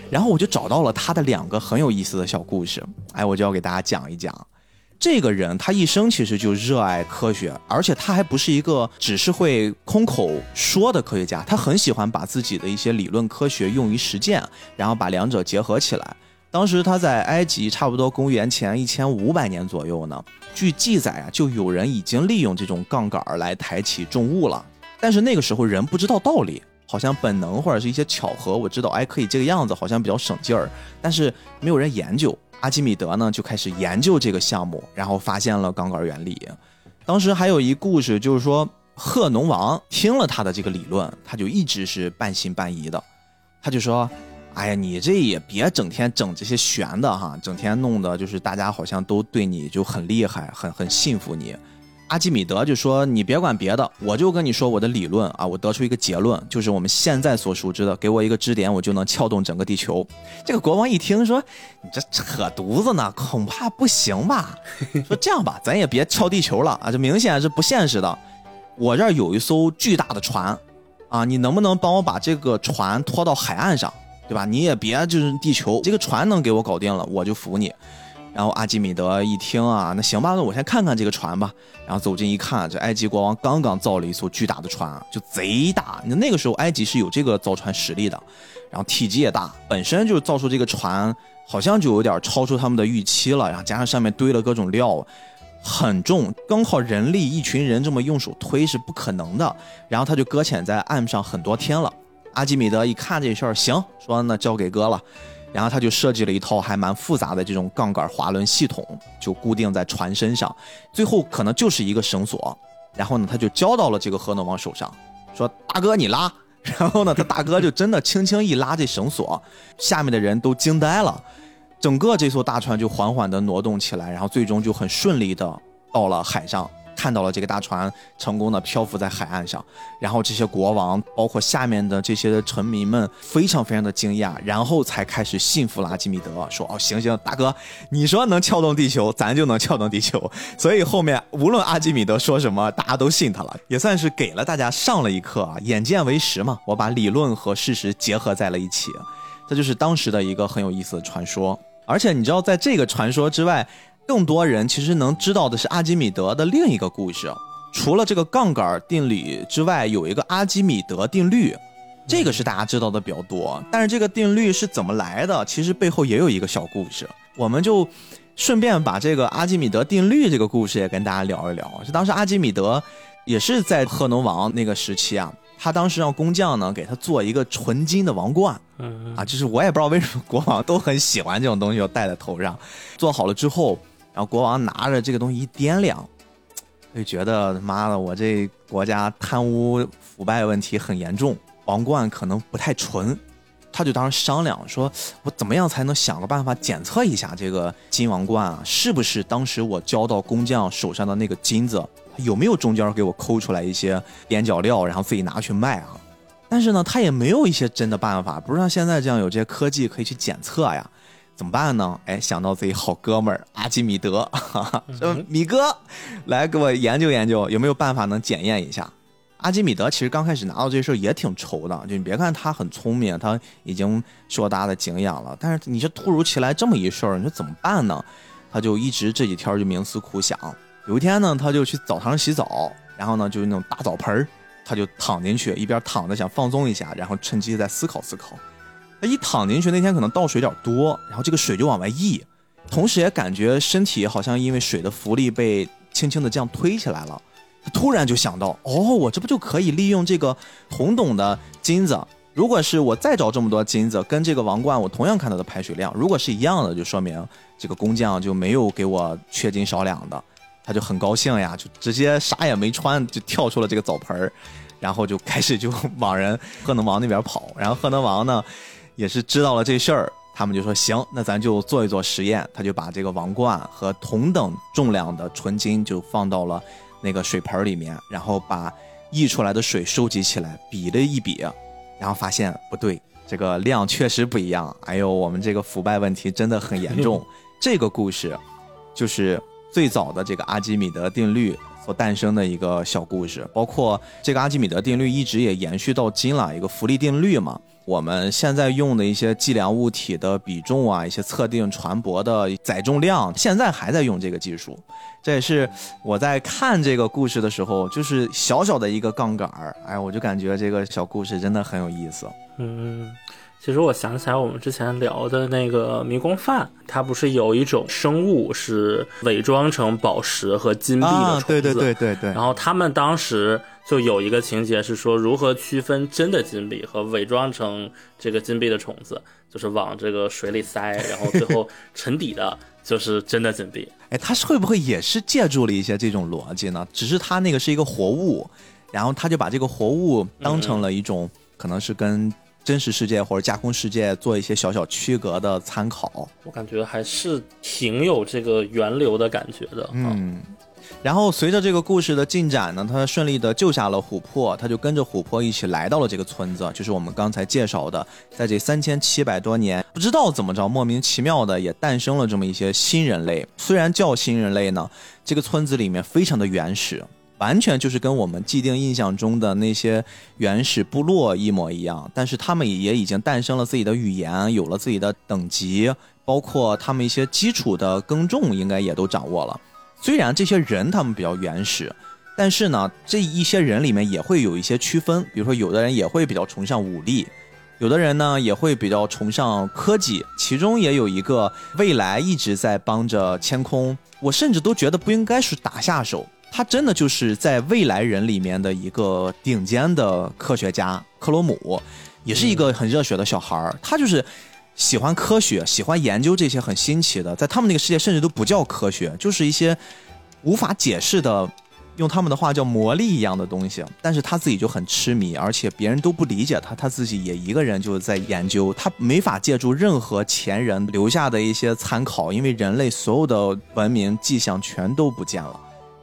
S1: 然后我就找到了他的两个很有意思的小故事，哎，我就要给大家讲一讲。这个人他一生其实就热爱科学，而且他还不是一个只是会空口说的科学家，他很喜欢把自己的一些理论科学用于实践，然后把两者结合起来。当时他在埃及，差不多公元前一千五百年左右呢。据记载啊，就有人已经利用这种杠杆来抬起重物了。但是那个时候人不知道道理，好像本能或者是一些巧合，我知道哎可以这个样子，好像比较省劲儿。但是没有人研究。阿基米德呢就开始研究这个项目，然后发现了杠杆原理。当时还有一故事，就是说贺农王听了他的这个理论，他就一直是半信半疑的，他就说。哎呀，你这也别整天整这些玄的哈，整天弄的就是大家好像都对你就很厉害，很很信服你。阿基米德就说：“你别管别的，我就跟你说我的理论啊，我得出一个结论，就是我们现在所熟知的，给我一个支点，我就能撬动整个地球。”这个国王一听说：“你这扯犊子呢，恐怕不行吧？” [laughs] 说这样吧，咱也别撬地球了啊，这明显是不现实的。我这儿有一艘巨大的船，啊，你能不能帮我把这个船拖到海岸上？对吧？你也别就是地球这个船能给我搞定了，我就服你。然后阿基米德一听啊，那行吧，那我先看看这个船吧。然后走近一看，这埃及国王刚刚造了一艘巨大的船，就贼大。那那个时候埃及是有这个造船实力的，然后体积也大，本身就造出这个船好像就有点超出他们的预期了。然后加上上面堆了各种料，很重，光靠人力一群人这么用手推是不可能的。然后他就搁浅在岸上很多天了。阿基米德一看这事儿，行，说那交给哥了，然后他就设计了一套还蛮复杂的这种杠杆滑轮系统，就固定在船身上，最后可能就是一个绳索，然后呢，他就交到了这个河农王手上，说大哥你拉，然后呢，他大哥就真的轻轻一拉这绳索，下面的人都惊呆了，整个这艘大船就缓缓地挪动起来，然后最终就很顺利的到了海上。看到了这个大船成功的漂浮在海岸上，然后这些国王，包括下面的这些臣民们，非常非常的惊讶，然后才开始信服了阿基米德，说：“哦，行行，大哥，你说能撬动地球，咱就能撬动地球。”所以后面无论阿基米德说什么，大家都信他了，也算是给了大家上了一课啊。眼见为实嘛，我把理论和事实结合在了一起，这就是当时的一个很有意思的传说。而且你知道，在这个传说之外，更多人其实能知道的是阿基米德的另一个故事。除了这个杠杆定理之外，有一个阿基米德定律，这个是大家知道的比较多。但是这个定律是怎么来的？其实背后也有一个小故事。我们就顺便把这个阿基米德定律这个故事也跟大家聊一聊。就当时阿基米德也是在赫农王那个时期啊，他当时让工匠呢给他做一个纯金的王冠。嗯啊，就是我也不知道为什么国王都很喜欢这种东西，要戴在头上。做好了之后，然后国王拿着这个东西一掂量。就觉得妈的，我这国家贪污腐败问题很严重，王冠可能不太纯，他就当时商量说，我怎么样才能想个办法检测一下这个金王冠啊，是不是当时我交到工匠手上的那个金子，有没有中间给我抠出来一些边角料，然后自己拿去卖啊？但是呢，他也没有一些真的办法，不是像现在这样有这些科技可以去检测呀。怎么办呢？哎，想到自己好哥们儿阿基米德，[laughs] 说米哥，来给我研究研究，有没有办法能检验一下？阿基米德其实刚开始拿到这事儿也挺愁的，就你别看他很聪明，他已经受大家的敬仰了，但是你这突如其来这么一事儿，你说怎么办呢？他就一直这几天就冥思苦想。有一天呢，他就去澡堂洗澡，然后呢，就是那种大澡盆儿，他就躺进去，一边躺着想放松一下，然后趁机再思考思考。他一躺进去，那天可能倒水有点多，然后这个水就往外溢，同时也感觉身体好像因为水的浮力被轻轻的这样推起来了。他突然就想到，哦，我这不就可以利用这个同等的金子？如果是我再找这么多金子，跟这个王冠我同样看到的排水量，如果是一样的，就说明这个工匠就没有给我缺斤少两的。他就很高兴呀，就直接啥也没穿就跳出了这个澡盆儿，然后就开始就往人 [laughs] 赫能王那边跑。然后赫能王呢？也是知道了这事儿，他们就说行，那咱就做一做实验。他就把这个王冠和同等重量的纯金就放到了那个水盆里面，然后把溢出来的水收集起来，比了一比，然后发现不对，这个量确实不一样。哎呦，我们这个腐败问题真的很严重。[laughs] 这个故事就是最早的这个阿基米德定律所诞生的一个小故事，包括这个阿基米德定律一直也延续到今了，一个浮力定律嘛。我们现在用的一些计量物体的比重啊，一些测定船舶的载重量，现在还在用这个技术。这也是我在看这个故事的时候，就是小小的一个杠杆儿，哎，我就感觉这个小故事真的很有意思。
S2: 嗯。其实我想起来，我们之前聊的那个迷宫饭，它不是有一种生物是伪装成宝石和金币的虫子？
S1: 对对对对对。
S2: 然后他们当时就有一个情节是说，如何区分真的金币和伪装成这个金币的虫子，就是往这个水里塞，然后最后沉底的就是真的金币。[laughs]
S1: 哎，他是会不会也是借助了一些这种逻辑呢？只是他那个是一个活物，然后他就把这个活物当成了一种可能是跟。真实世界或者架空世界做一些小小区隔的参考，
S2: 我感觉还是挺有这个源流的感觉的。
S1: 嗯，然后随着这个故事的进展呢，他顺利的救下了琥珀，他就跟着琥珀一起来到了这个村子，就是我们刚才介绍的，在这三千七百多年，不知道怎么着，莫名其妙的也诞生了这么一些新人类。虽然叫新人类呢，这个村子里面非常的原始。完全就是跟我们既定印象中的那些原始部落一模一样，但是他们也已经诞生了自己的语言，有了自己的等级，包括他们一些基础的耕种应该也都掌握了。虽然这些人他们比较原始，但是呢，这一些人里面也会有一些区分，比如说有的人也会比较崇尚武力，有的人呢也会比较崇尚科技，其中也有一个未来一直在帮着千空，我甚至都觉得不应该是打下手。他真的就是在未来人里面的一个顶尖的科学家，克罗姆，也是一个很热血的小孩儿。他就是喜欢科学，喜欢研究这些很新奇的，在他们那个世界甚至都不叫科学，就是一些无法解释的，用他们的话叫魔力一样的东西。但是他自己就很痴迷，而且别人都不理解他，他自己也一个人就在研究。他没法借助任何前人留下的一些参考，因为人类所有的文明迹象全都不见了。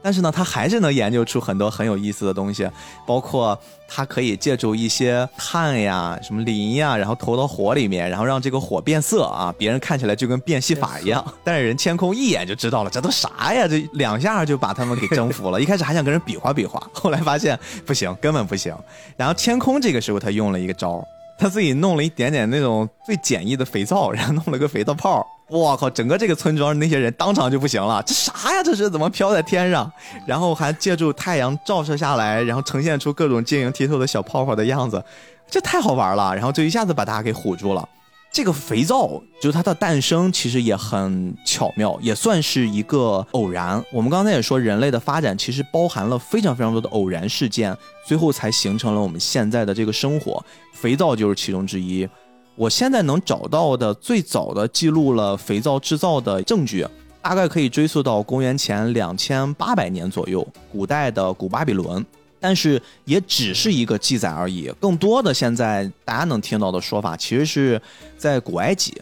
S1: 但是呢，他还是能研究出很多很有意思的东西，包括他可以借助一些碳呀、什么磷呀，然后投到火里面，然后让这个火变色啊，别人看起来就跟变戏法一样。[laughs] 但是人千空一眼就知道了，这都啥呀？这两下就把他们给征服了。一开始还想跟人比划比划，后来发现不行，根本不行。然后千空这个时候他用了一个招，他自己弄了一点点那种最简易的肥皂，然后弄了个肥皂泡。我靠！整个这个村庄那些人当场就不行了，这啥呀？这是怎么飘在天上？然后还借助太阳照射下来，然后呈现出各种晶莹剔透的小泡泡的样子，这太好玩了！然后就一下子把大家给唬住了。这个肥皂就是它的诞生，其实也很巧妙，也算是一个偶然。我们刚才也说，人类的发展其实包含了非常非常多的偶然事件，最后才形成了我们现在的这个生活。肥皂就是其中之一。我现在能找到的最早的记录了肥皂制造的证据，大概可以追溯到公元前两千八百年左右，古代的古巴比伦。但是也只是一个记载而已，更多的现在大家能听到的说法，其实是在古埃及，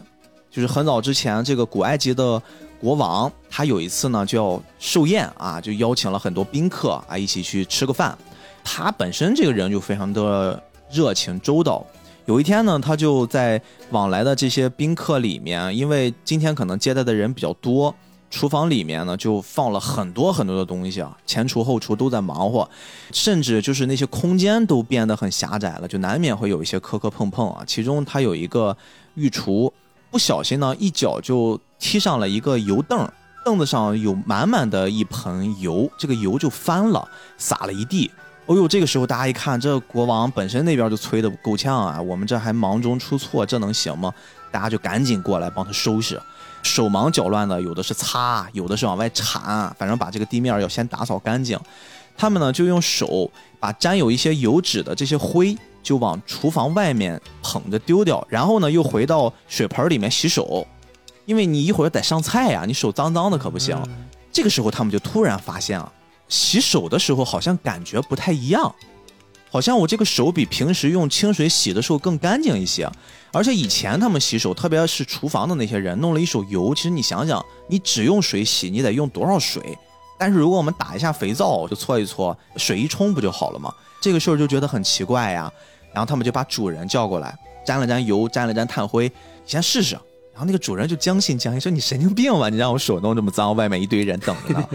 S1: 就是很早之前，这个古埃及的国王他有一次呢就要寿宴啊，就邀请了很多宾客啊一起去吃个饭，他本身这个人就非常的热情周到，有一天呢，他就在往来的这些宾客里面，因为今天可能接待的人比较多。厨房里面呢，就放了很多很多的东西啊，前厨后厨都在忙活，甚至就是那些空间都变得很狭窄了，就难免会有一些磕磕碰碰啊。其中他有一个御厨，不小心呢一脚就踢上了一个油凳，凳子上有满满的一盆油，这个油就翻了，洒了一地。哦呦，这个时候大家一看，这国王本身那边就催得够呛啊，我们这还忙中出错，这能行吗？大家就赶紧过来帮他收拾。手忙脚乱的，有的是擦，有的是往外铲，反正把这个地面要先打扫干净。他们呢就用手把沾有一些油脂的这些灰就往厨房外面捧着丢掉，然后呢又回到水盆里面洗手，因为你一会儿得上菜呀，你手脏脏的可不行。这个时候他们就突然发现啊，洗手的时候好像感觉不太一样。好像我这个手比平时用清水洗的时候更干净一些，而且以前他们洗手，特别是厨房的那些人，弄了一手油。其实你想想，你只用水洗，你得用多少水？但是如果我们打一下肥皂，就搓一搓，水一冲不就好了吗？这个事儿就觉得很奇怪呀。然后他们就把主人叫过来，沾了沾油，沾了沾炭灰，你先试试。然后那个主人就将信将疑，说你神经病吧？你让我手弄这么脏，外面一堆人等着呢。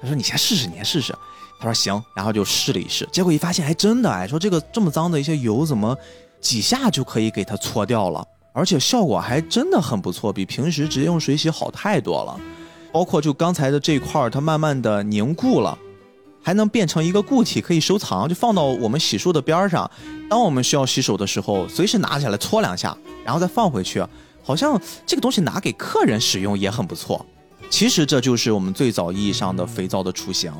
S1: 他说你先试试，你先试试。他说行，然后就试了一试，结果一发现还真的哎，说这个这么脏的一些油怎么几下就可以给它搓掉了，而且效果还真的很不错，比平时直接用水洗好太多了。包括就刚才的这块儿，它慢慢的凝固了，还能变成一个固体可以收藏，就放到我们洗漱的边上，当我们需要洗手的时候，随时拿起来搓两下，然后再放回去，好像这个东西拿给客人使用也很不错。其实这就是我们最早意义上的肥皂的雏形。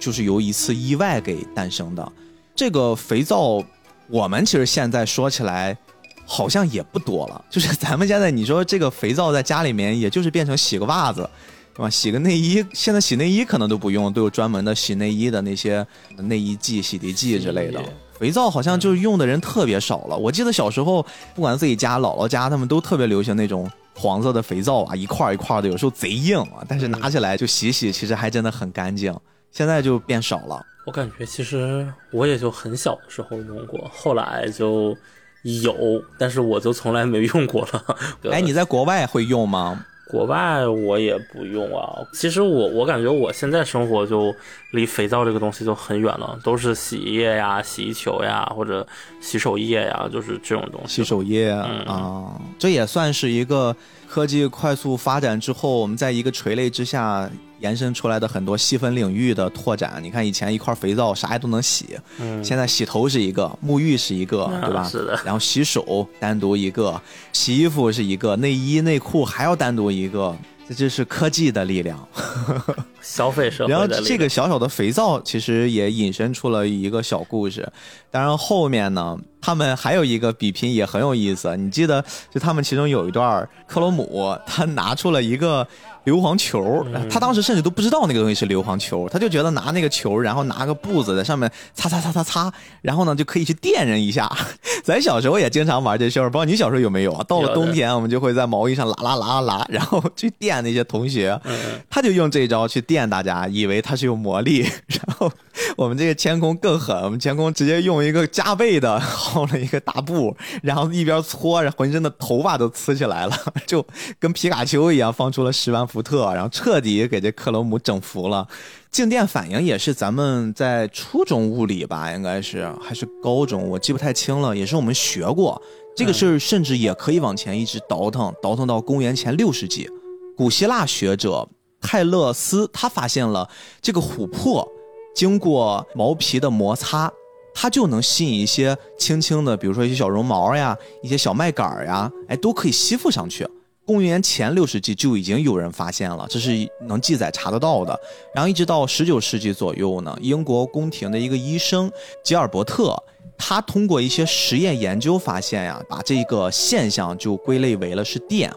S1: 就是由一次意外给诞生的，这个肥皂，我们其实现在说起来，好像也不多了。就是咱们现在你说这个肥皂在家里面，也就是变成洗个袜子，是吧？洗个内衣，现在洗内衣可能都不用，都有专门的洗内衣的那些内衣剂、洗涤剂之类的。肥皂好像就是用的人特别少了。我记得小时候，不管自己家、姥姥家，他们都特别流行那种黄色的肥皂啊，一块一块的，有时候贼硬啊，但是拿起来就洗洗，其实还真的很干净。现在就变少了。
S2: 我感觉其实我也就很小的时候用过，后来就有，但是我就从来没用过了。[laughs]
S1: 哎，你在国外会用吗？
S2: 国外我也不用啊。其实我我感觉我现在生活就离肥皂这个东西就很远了，都是洗衣液呀、洗衣球呀或者洗手液呀，就是这种东西。
S1: 洗手液啊，这也算是一个科技快速发展之后，我们在一个垂类之下。延伸出来的很多细分领域的拓展，你看以前一块肥皂啥也都能洗，现在洗头是一个，沐浴是一个，对吧？
S2: 是的。
S1: 然后洗手单独一个，洗衣服是一个，内衣内裤还要单独一个，这就是科技的力量。[laughs]
S2: 消费社会。
S1: 然后这个小小的肥皂其实也引申出了一个小故事，当然后面呢，他们还有一个比拼也很有意思，你记得就他们其中有一段，克罗姆他拿出了一个。硫磺球，他当时甚至都不知道那个东西是硫磺球，他就觉得拿那个球，然后拿个布子在上面擦擦擦擦擦，然后呢就可以去电人一下。[laughs] 咱小时候也经常玩这事儿，不知道你小时候有没有啊？到了冬天，我们就会在毛衣上拉拉拉拉，然后去电那些同学。他就用这招去电大家，以为他是有魔力。[laughs] 然后我们这个天空更狠，我们天空直接用一个加倍的 [laughs] 薅了一个大布，然后一边搓，浑身的头发都呲起来了，[laughs] 就跟皮卡丘一样，放出了十万。伏特，然后彻底给这克罗姆整服了。静电反应也是咱们在初中物理吧，应该是还是高中，我记不太清了。也是我们学过这个事儿甚至也可以往前一直倒腾，倒腾到公元前六世纪，古希腊学者泰勒斯他发现了这个琥珀经过毛皮的摩擦，它就能吸引一些轻轻的，比如说一些小绒毛呀、一些小麦秆呀，哎，都可以吸附上去。公元前六世纪就已经有人发现了，这是能记载查得到的。然后一直到十九世纪左右呢，英国宫廷的一个医生吉尔伯特，他通过一些实验研究发现呀，把这个现象就归类为了是电。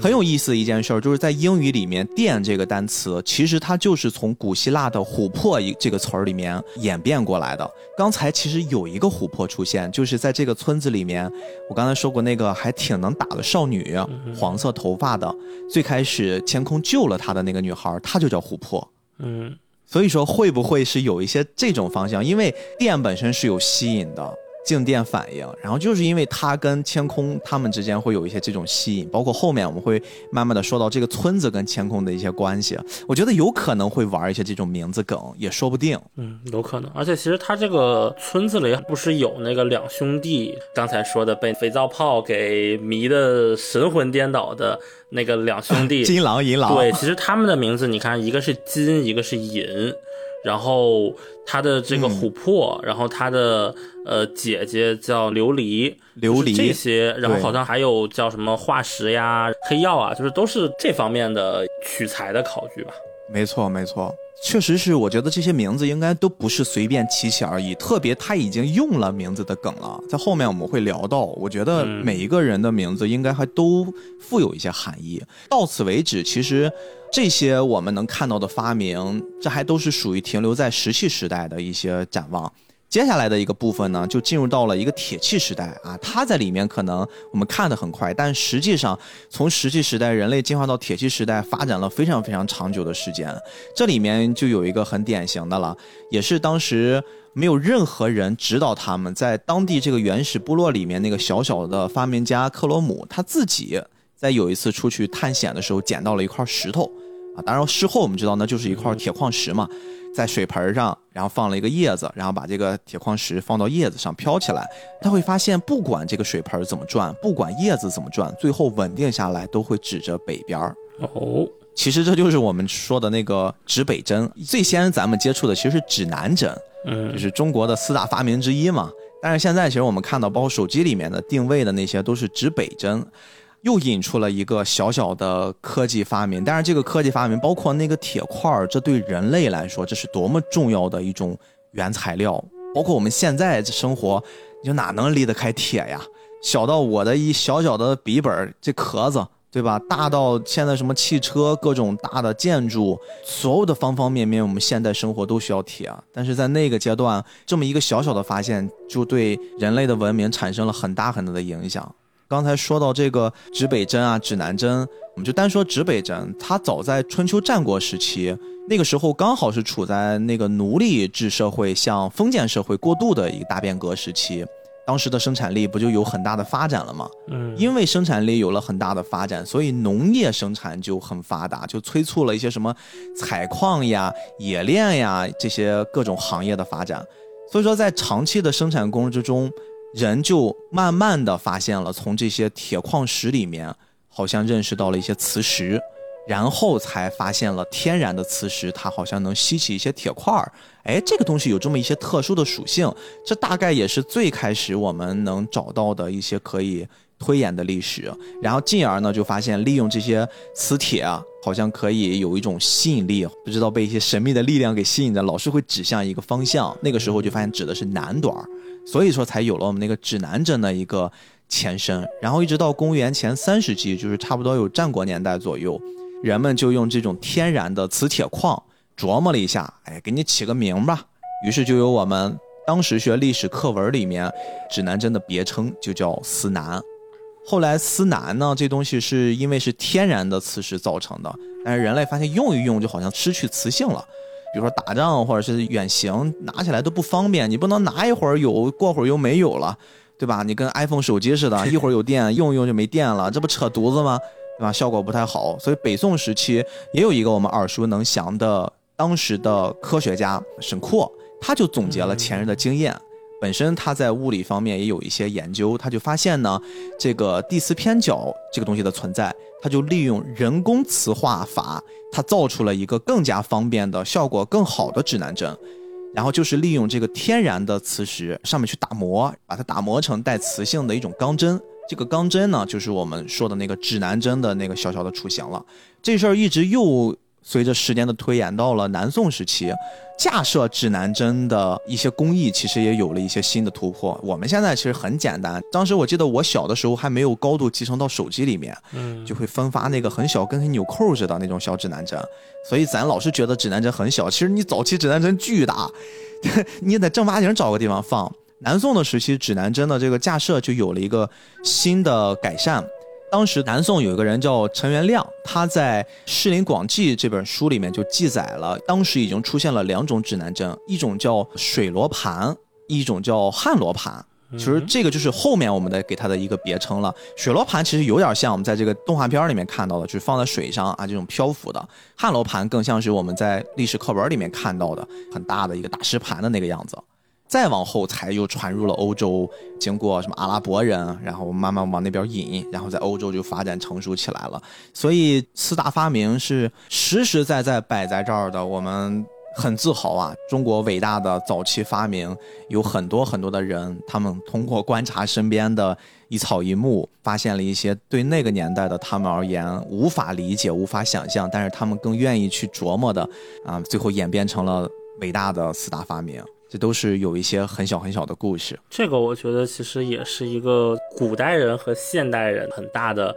S1: 很有意思的一件事儿，就是在英语里面“电”这个单词，其实它就是从古希腊的“琥珀”一这个词儿里面演变过来的。刚才其实有一个琥珀出现，就是在这个村子里面，我刚才说过那个还挺能打的少女，黄色头发的，最开始天空救了她的那个女孩，她就叫琥珀。
S2: 嗯，
S1: 所以说会不会是有一些这种方向？因为电本身是有吸引的。静电反应，然后就是因为它跟千空他们之间会有一些这种吸引，包括后面我们会慢慢的说到这个村子跟千空的一些关系，我觉得有可能会玩一些这种名字梗，也说不定。
S2: 嗯，有可能。而且其实他这个村子里不是有那个两兄弟，刚才说的被肥皂泡给迷的神魂颠倒的那个两兄弟，[laughs]
S1: 金狼银狼。
S2: 对，其实他们的名字你看，一个是金，一个是银。然后他的这个琥珀，然后他的呃姐姐叫琉璃，
S1: 琉璃
S2: 这些，然后好像还有叫什么化石呀、黑曜啊，就是都是这方面的取材的考据吧。
S1: 没错，没错。确实是，我觉得这些名字应该都不是随便起起而已，特别他已经用了名字的梗了，在后面我们会聊到。我觉得每一个人的名字应该还都富有一些含义。到此为止，其实这些我们能看到的发明，这还都是属于停留在石器时代的一些展望。接下来的一个部分呢，就进入到了一个铁器时代啊，它在里面可能我们看的很快，但实际上从石器时代人类进化到铁器时代，发展了非常非常长久的时间。这里面就有一个很典型的了，也是当时没有任何人指导他们，在当地这个原始部落里面那个小小的发明家克罗姆他自己在有一次出去探险的时候捡到了一块石头啊，当然事后我们知道那就是一块铁矿石嘛。在水盆上，然后放了一个叶子，然后把这个铁矿石放到叶子上飘起来，他会发现，不管这个水盆怎么转，不管叶子怎么转，最后稳定下来都会指着北边儿。
S2: 哦，
S1: 其实这就是我们说的那个指北针。最先咱们接触的其实是指南针，
S2: 嗯，
S1: 就是中国的四大发明之一嘛。但是现在其实我们看到，包括手机里面的定位的那些，都是指北针。又引出了一个小小的科技发明，但是这个科技发明包括那个铁块儿，这对人类来说这是多么重要的一种原材料。包括我们现在这生活，你就哪能离得开铁呀？小到我的一小小的笔记本这壳子，对吧？大到现在什么汽车、各种大的建筑，所有的方方面面，我们现代生活都需要铁。但是在那个阶段，这么一个小小的发现，就对人类的文明产生了很大很大的影响。刚才说到这个指北针啊、指南针，我们就单说指北针。它早在春秋战国时期，那个时候刚好是处在那个奴隶制社会向封建社会过渡的一个大变革时期。当时的生产力不就有很大的发展了吗？
S2: 嗯，
S1: 因为生产力有了很大的发展，所以农业生产就很发达，就催促了一些什么采矿呀、冶炼呀这些各种行业的发展。所以说，在长期的生产工之中。人就慢慢的发现了，从这些铁矿石里面，好像认识到了一些磁石，然后才发现了天然的磁石，它好像能吸起一些铁块儿。哎，这个东西有这么一些特殊的属性，这大概也是最开始我们能找到的一些可以推演的历史。然后进而呢，就发现利用这些磁铁啊，好像可以有一种吸引力，不知道被一些神秘的力量给吸引的，老是会指向一个方向。那个时候就发现指的是南端。所以说才有了我们那个指南针的一个前身，然后一直到公元前三世纪，就是差不多有战国年代左右，人们就用这种天然的磁铁矿琢磨了一下，哎，给你起个名吧。于是就有我们当时学历史课文里面指南针的别称，就叫司南。后来司南呢，这东西是因为是天然的磁石造成的，但是人类发现用一用就好像失去磁性了。比如说打仗或者是远行，拿起来都不方便。你不能拿一会儿有，过会儿又没有了，对吧？你跟 iPhone 手机似的，一会儿有电，用一用就没电了，这不扯犊子吗？对吧？效果不太好。所以北宋时期也有一个我们耳熟能详的当时的科学家沈括，他就总结了前人的经验。本身他在物理方面也有一些研究，他就发现呢，这个地磁偏角这个东西的存在，他就利用人工磁化法，他造出了一个更加方便的、效果更好的指南针。然后就是利用这个天然的磁石上面去打磨，把它打磨成带磁性的一种钢针。这个钢针呢，就是我们说的那个指南针的那个小小的雏形了。这事儿一直又。随着时间的推演，到了南宋时期，架设指南针的一些工艺其实也有了一些新的突破。我们现在其实很简单，当时我记得我小的时候还没有高度集成到手机里面，嗯，就会分发那个很小跟纽扣似的那种小指南针。所以咱老是觉得指南针很小，其实你早期指南针巨大，[laughs] 你也得正八经找个地方放。南宋的时期，指南针的这个架设就有了一个新的改善。当时南宋有一个人叫陈元亮，他在《士林广记》这本书里面就记载了，当时已经出现了两种指南针，一种叫水罗盘，一种叫旱罗盘。其实这个就是后面我们的给它的一个别称了。水罗盘其实有点像我们在这个动画片里面看到的，就是放在水上啊这种漂浮的。旱罗盘更像是我们在历史课本里面看到的很大的一个大石盘的那个样子。再往后才又传入了欧洲，经过什么阿拉伯人，然后慢慢往那边引，然后在欧洲就发展成熟起来了。所以四大发明是实实在在摆在这儿的，我们很自豪啊！中国伟大的早期发明有很多很多的人，他们通过观察身边的一草一木，发现了一些对那个年代的他们而言无法理解、无法想象，但是他们更愿意去琢磨的啊，最后演变成了伟大的四大发明。这都是有一些很小很小的故事。
S2: 这个我觉得其实也是一个古代人和现代人很大的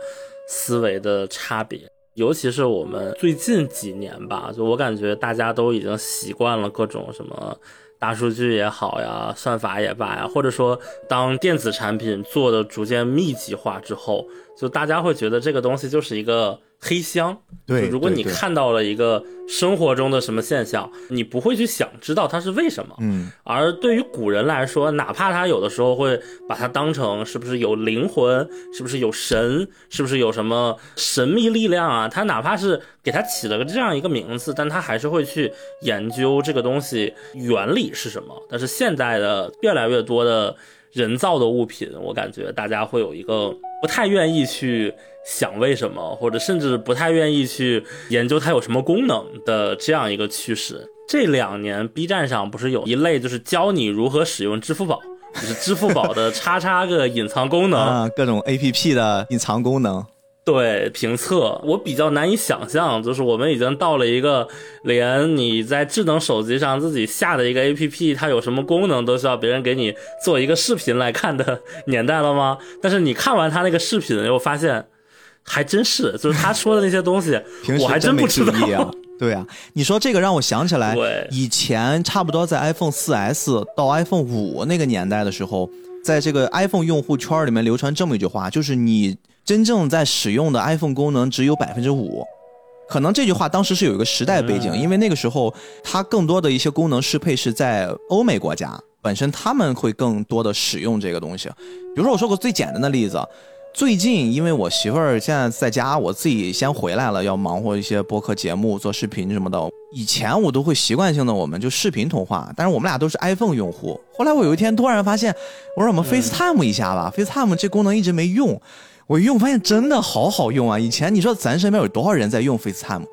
S2: 思维的差别，尤其是我们最近几年吧，就我感觉大家都已经习惯了各种什么大数据也好呀，算法也罢呀，或者说当电子产品做的逐渐密集化之后，就大家会觉得这个东西就是一个。黑箱，
S1: 对，
S2: 如果你看到了一个生活中的什么现象，你不会去想知道它是为什么，
S1: 嗯，
S2: 而对于古人来说，哪怕他有的时候会把它当成是不是有灵魂，是不是有神，是不是有什么神秘力量啊，他哪怕是给他起了个这样一个名字，但他还是会去研究这个东西原理是什么。但是现在的越来越多的人造的物品，我感觉大家会有一个不太愿意去。想为什么，或者甚至不太愿意去研究它有什么功能的这样一个趋势。这两年 B 站上不是有一类就是教你如何使用支付宝，就是支付宝的 [laughs] 叉叉个隐藏功能
S1: 啊，各种 APP 的隐藏功能。
S2: 对评测，我比较难以想象，就是我们已经到了一个连你在智能手机上自己下的一个 APP，它有什么功能都需要别人给你做一个视频来看的 [laughs] 年代了吗？但是你看完他那个视频，又发现。还真是，就是他说的那些东西，[laughs] 我还真不知道。[laughs]
S1: 对啊，你说这个让我想起来，以前差不多在 iPhone 4S 到 iPhone 五那个年代的时候，在这个 iPhone 用户圈里面流传这么一句话，就是你真正在使用的 iPhone 功能只有百分之五。可能这句话当时是有一个时代背景，因为那个时候它更多的一些功能适配是在欧美国家，本身他们会更多的使用这个东西。比如说，我说个最简单的例子。最近，因为我媳妇儿现在在家，我自己先回来了，要忙活一些播客节目、做视频什么的。以前我都会习惯性的，我们就视频通话，但是我们俩都是 iPhone 用户。后来我有一天突然发现，我说我们 FaceTime 一下吧，FaceTime 这功能一直没用，我一用发现真的好好用啊！以前你说咱身边有多少人在用 FaceTime？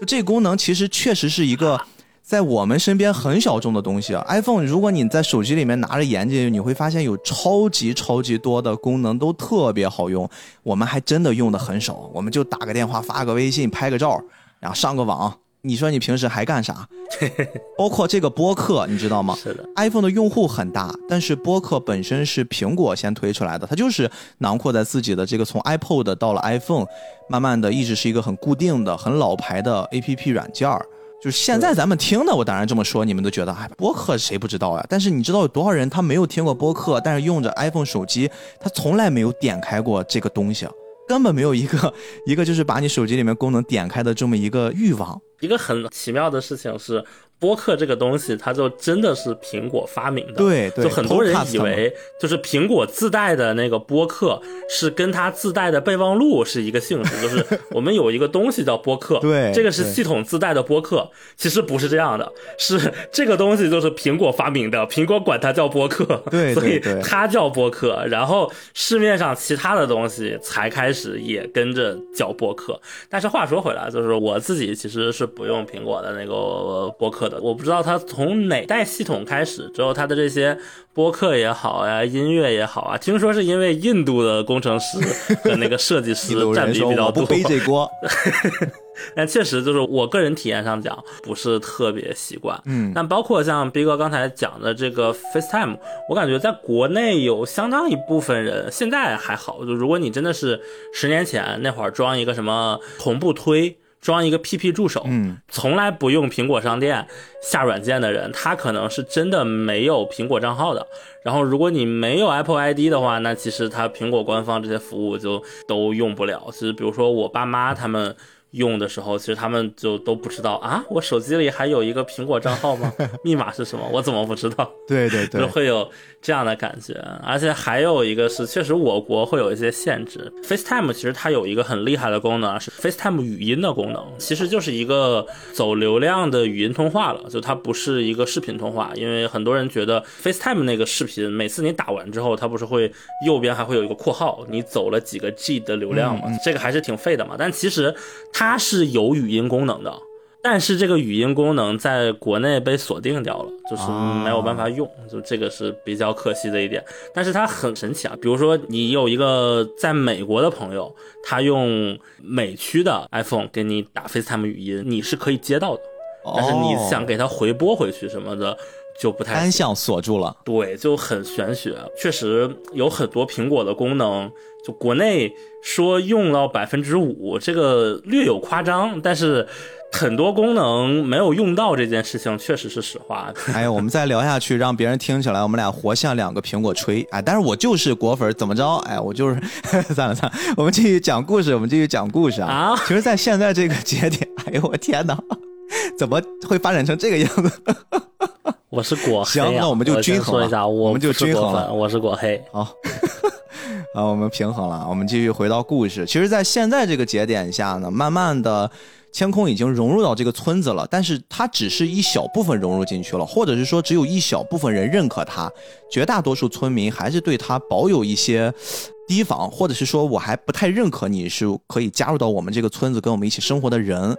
S1: 就这功能其实确实是一个。在我们身边很小众的东西啊，iPhone，如果你在手机里面拿着研究，你会发现有超级超级多的功能都特别好用，我们还真的用的很少，我们就打个电话、发个微信、拍个照，然后上个网。你说你平时还干啥？[laughs] 包括这个播客，你知道吗？
S2: 是的
S1: ，iPhone 的用户很大，但是播客本身是苹果先推出来的，它就是囊括在自己的这个从 iPod 到了 iPhone，慢慢的一直是一个很固定的、很老牌的 APP 软件儿。就是现在咱们听的，我当然这么说，你们都觉得哎，播客谁不知道呀？但是你知道有多少人他没有听过播客，但是用着 iPhone 手机，他从来没有点开过这个东西，根本没有一个 [laughs] 一个就是把你手机里面功能点开的这么一个欲望。
S2: 一个很奇妙的事情是。播客这个东西，它就真的是苹果发明的。
S1: 对，
S2: 就很多人以为，就是苹果自带的那个播客是跟它自带的备忘录是一个性质，[laughs] 就是我们有一个东西叫播客，
S1: 对，
S2: 这个是系统自带的播客。其实不是这样的，是这个东西就是苹果发明的，苹果管它叫播客，
S1: 对，
S2: 所以它叫播客。然后市面上其他的东西才开始也跟着叫播客。但是话说回来，就是我自己其实是不用苹果的那个播客。我不知道他从哪代系统开始之后，他的这些播客也好呀，音乐也好啊，听说是因为印度的工程师和那个设计师 [laughs] 占比比较多。
S1: 不背这锅。[laughs]
S2: 但确实就是我个人体验上讲，不是特别习惯。
S1: 嗯，
S2: 但包括像逼哥刚才讲的这个 FaceTime，我感觉在国内有相当一部分人现在还好。就如果你真的是十年前那会儿装一个什么同步推。装一个 PP 助手，
S1: 嗯，
S2: 从来不用苹果商店下软件的人，他可能是真的没有苹果账号的。然后，如果你没有 Apple ID 的话，那其实他苹果官方这些服务就都用不了。其实，比如说我爸妈他们。用的时候，其实他们就都不知道啊，我手机里还有一个苹果账号吗？密码是什么？我怎么不知道？
S1: 对对对，
S2: 就会有这样的感觉。而且还有一个是，确实我国会有一些限制。FaceTime 其实它有一个很厉害的功能，是 FaceTime 语音的功能，其实就是一个走流量的语音通话了，就它不是一个视频通话。因为很多人觉得 FaceTime 那个视频，每次你打完之后，它不是会右边还会有一个括号，你走了几个 G 的流量吗？这个还是挺费的嘛。但其实它它是有语音功能的，但是这个语音功能在国内被锁定掉了，就是没有办法用，就这个是比较可惜的一点。但是它很神奇啊，比如说你有一个在美国的朋友，他用美区的 iPhone 给你打 FaceTime 语音，你是可以接到的，但是你想给他回拨回去什么的。就不太
S1: 单向锁住了，
S2: 对，就很玄学。确实有很多苹果的功能，就国内说用到百分之五，这个略有夸张，但是很多功能没有用到这件事情，确实是实话。[laughs]
S1: 哎呀，我们再聊下去，让别人听起来我们俩活像两个苹果吹。哎，但是我就是果粉，怎么着？哎，我就是算 [laughs] 了算了，[laughs] 我们继续讲故事，我们继续讲故事啊。
S2: 啊，
S1: 其实，在现在这个节点，哎呦我天哪，[laughs] 怎么会发展成这个样子？[laughs]
S2: 我是果
S1: 黑，行，那我们就均衡
S2: 一下，
S1: 我们就均衡
S2: 了。我是果黑，
S1: 好，啊，我们平衡了。我们继续回到故事。其实，在现在这个节点下呢，慢慢的，千空已经融入到这个村子了，但是它只是一小部分融入进去了，或者是说，只有一小部分人认可他，绝大多数村民还是对他保有一些提防，或者是说我还不太认可你是可以加入到我们这个村子，跟我们一起生活的人。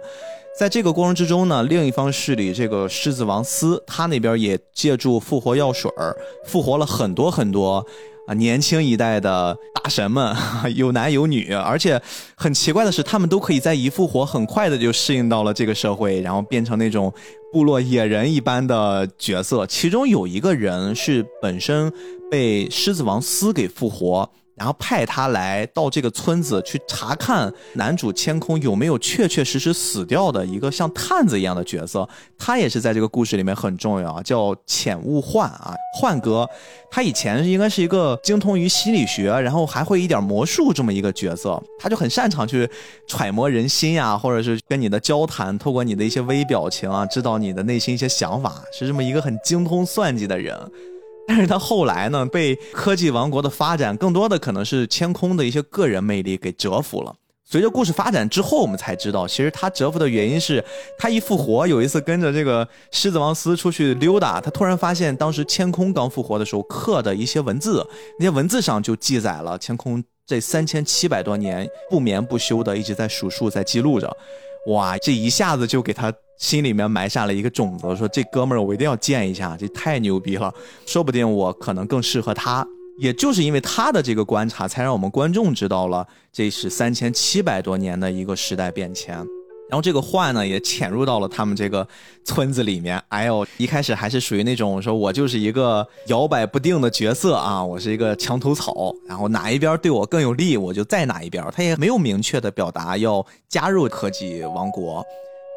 S1: 在这个过程之中呢，另一方势力这个狮子王司，他那边也借助复活药水儿，复活了很多很多啊年轻一代的大神们，[laughs] 有男有女，而且很奇怪的是，他们都可以在一复活很快的就适应到了这个社会，然后变成那种部落野人一般的角色。其中有一个人是本身被狮子王司给复活。然后派他来到这个村子去查看男主千空有没有确确实实死掉的一个像探子一样的角色，他也是在这个故事里面很重要，叫浅雾幻啊，幻哥，他以前应该是一个精通于心理学，然后还会一点魔术这么一个角色，他就很擅长去揣摩人心呀，或者是跟你的交谈，透过你的一些微表情啊，知道你的内心一些想法，是这么一个很精通算计的人。但是他后来呢，被科技王国的发展，更多的可能是千空的一些个人魅力给折服了。随着故事发展之后，我们才知道，其实他折服的原因是他一复活，有一次跟着这个狮子王斯出去溜达，他突然发现当时千空刚复活的时候刻的一些文字，那些文字上就记载了千空这三千七百多年不眠不休的一直在数数，在记录着。哇，这一下子就给他。心里面埋下了一个种子，说这哥们儿我一定要见一下，这太牛逼了，说不定我可能更适合他。也就是因为他的这个观察，才让我们观众知道了这是三千七百多年的一个时代变迁。然后这个幻呢，也潜入到了他们这个村子里面。哎呦，一开始还是属于那种说我就是一个摇摆不定的角色啊，我是一个墙头草，然后哪一边对我更有利，我就在哪一边。他也没有明确的表达要加入科技王国。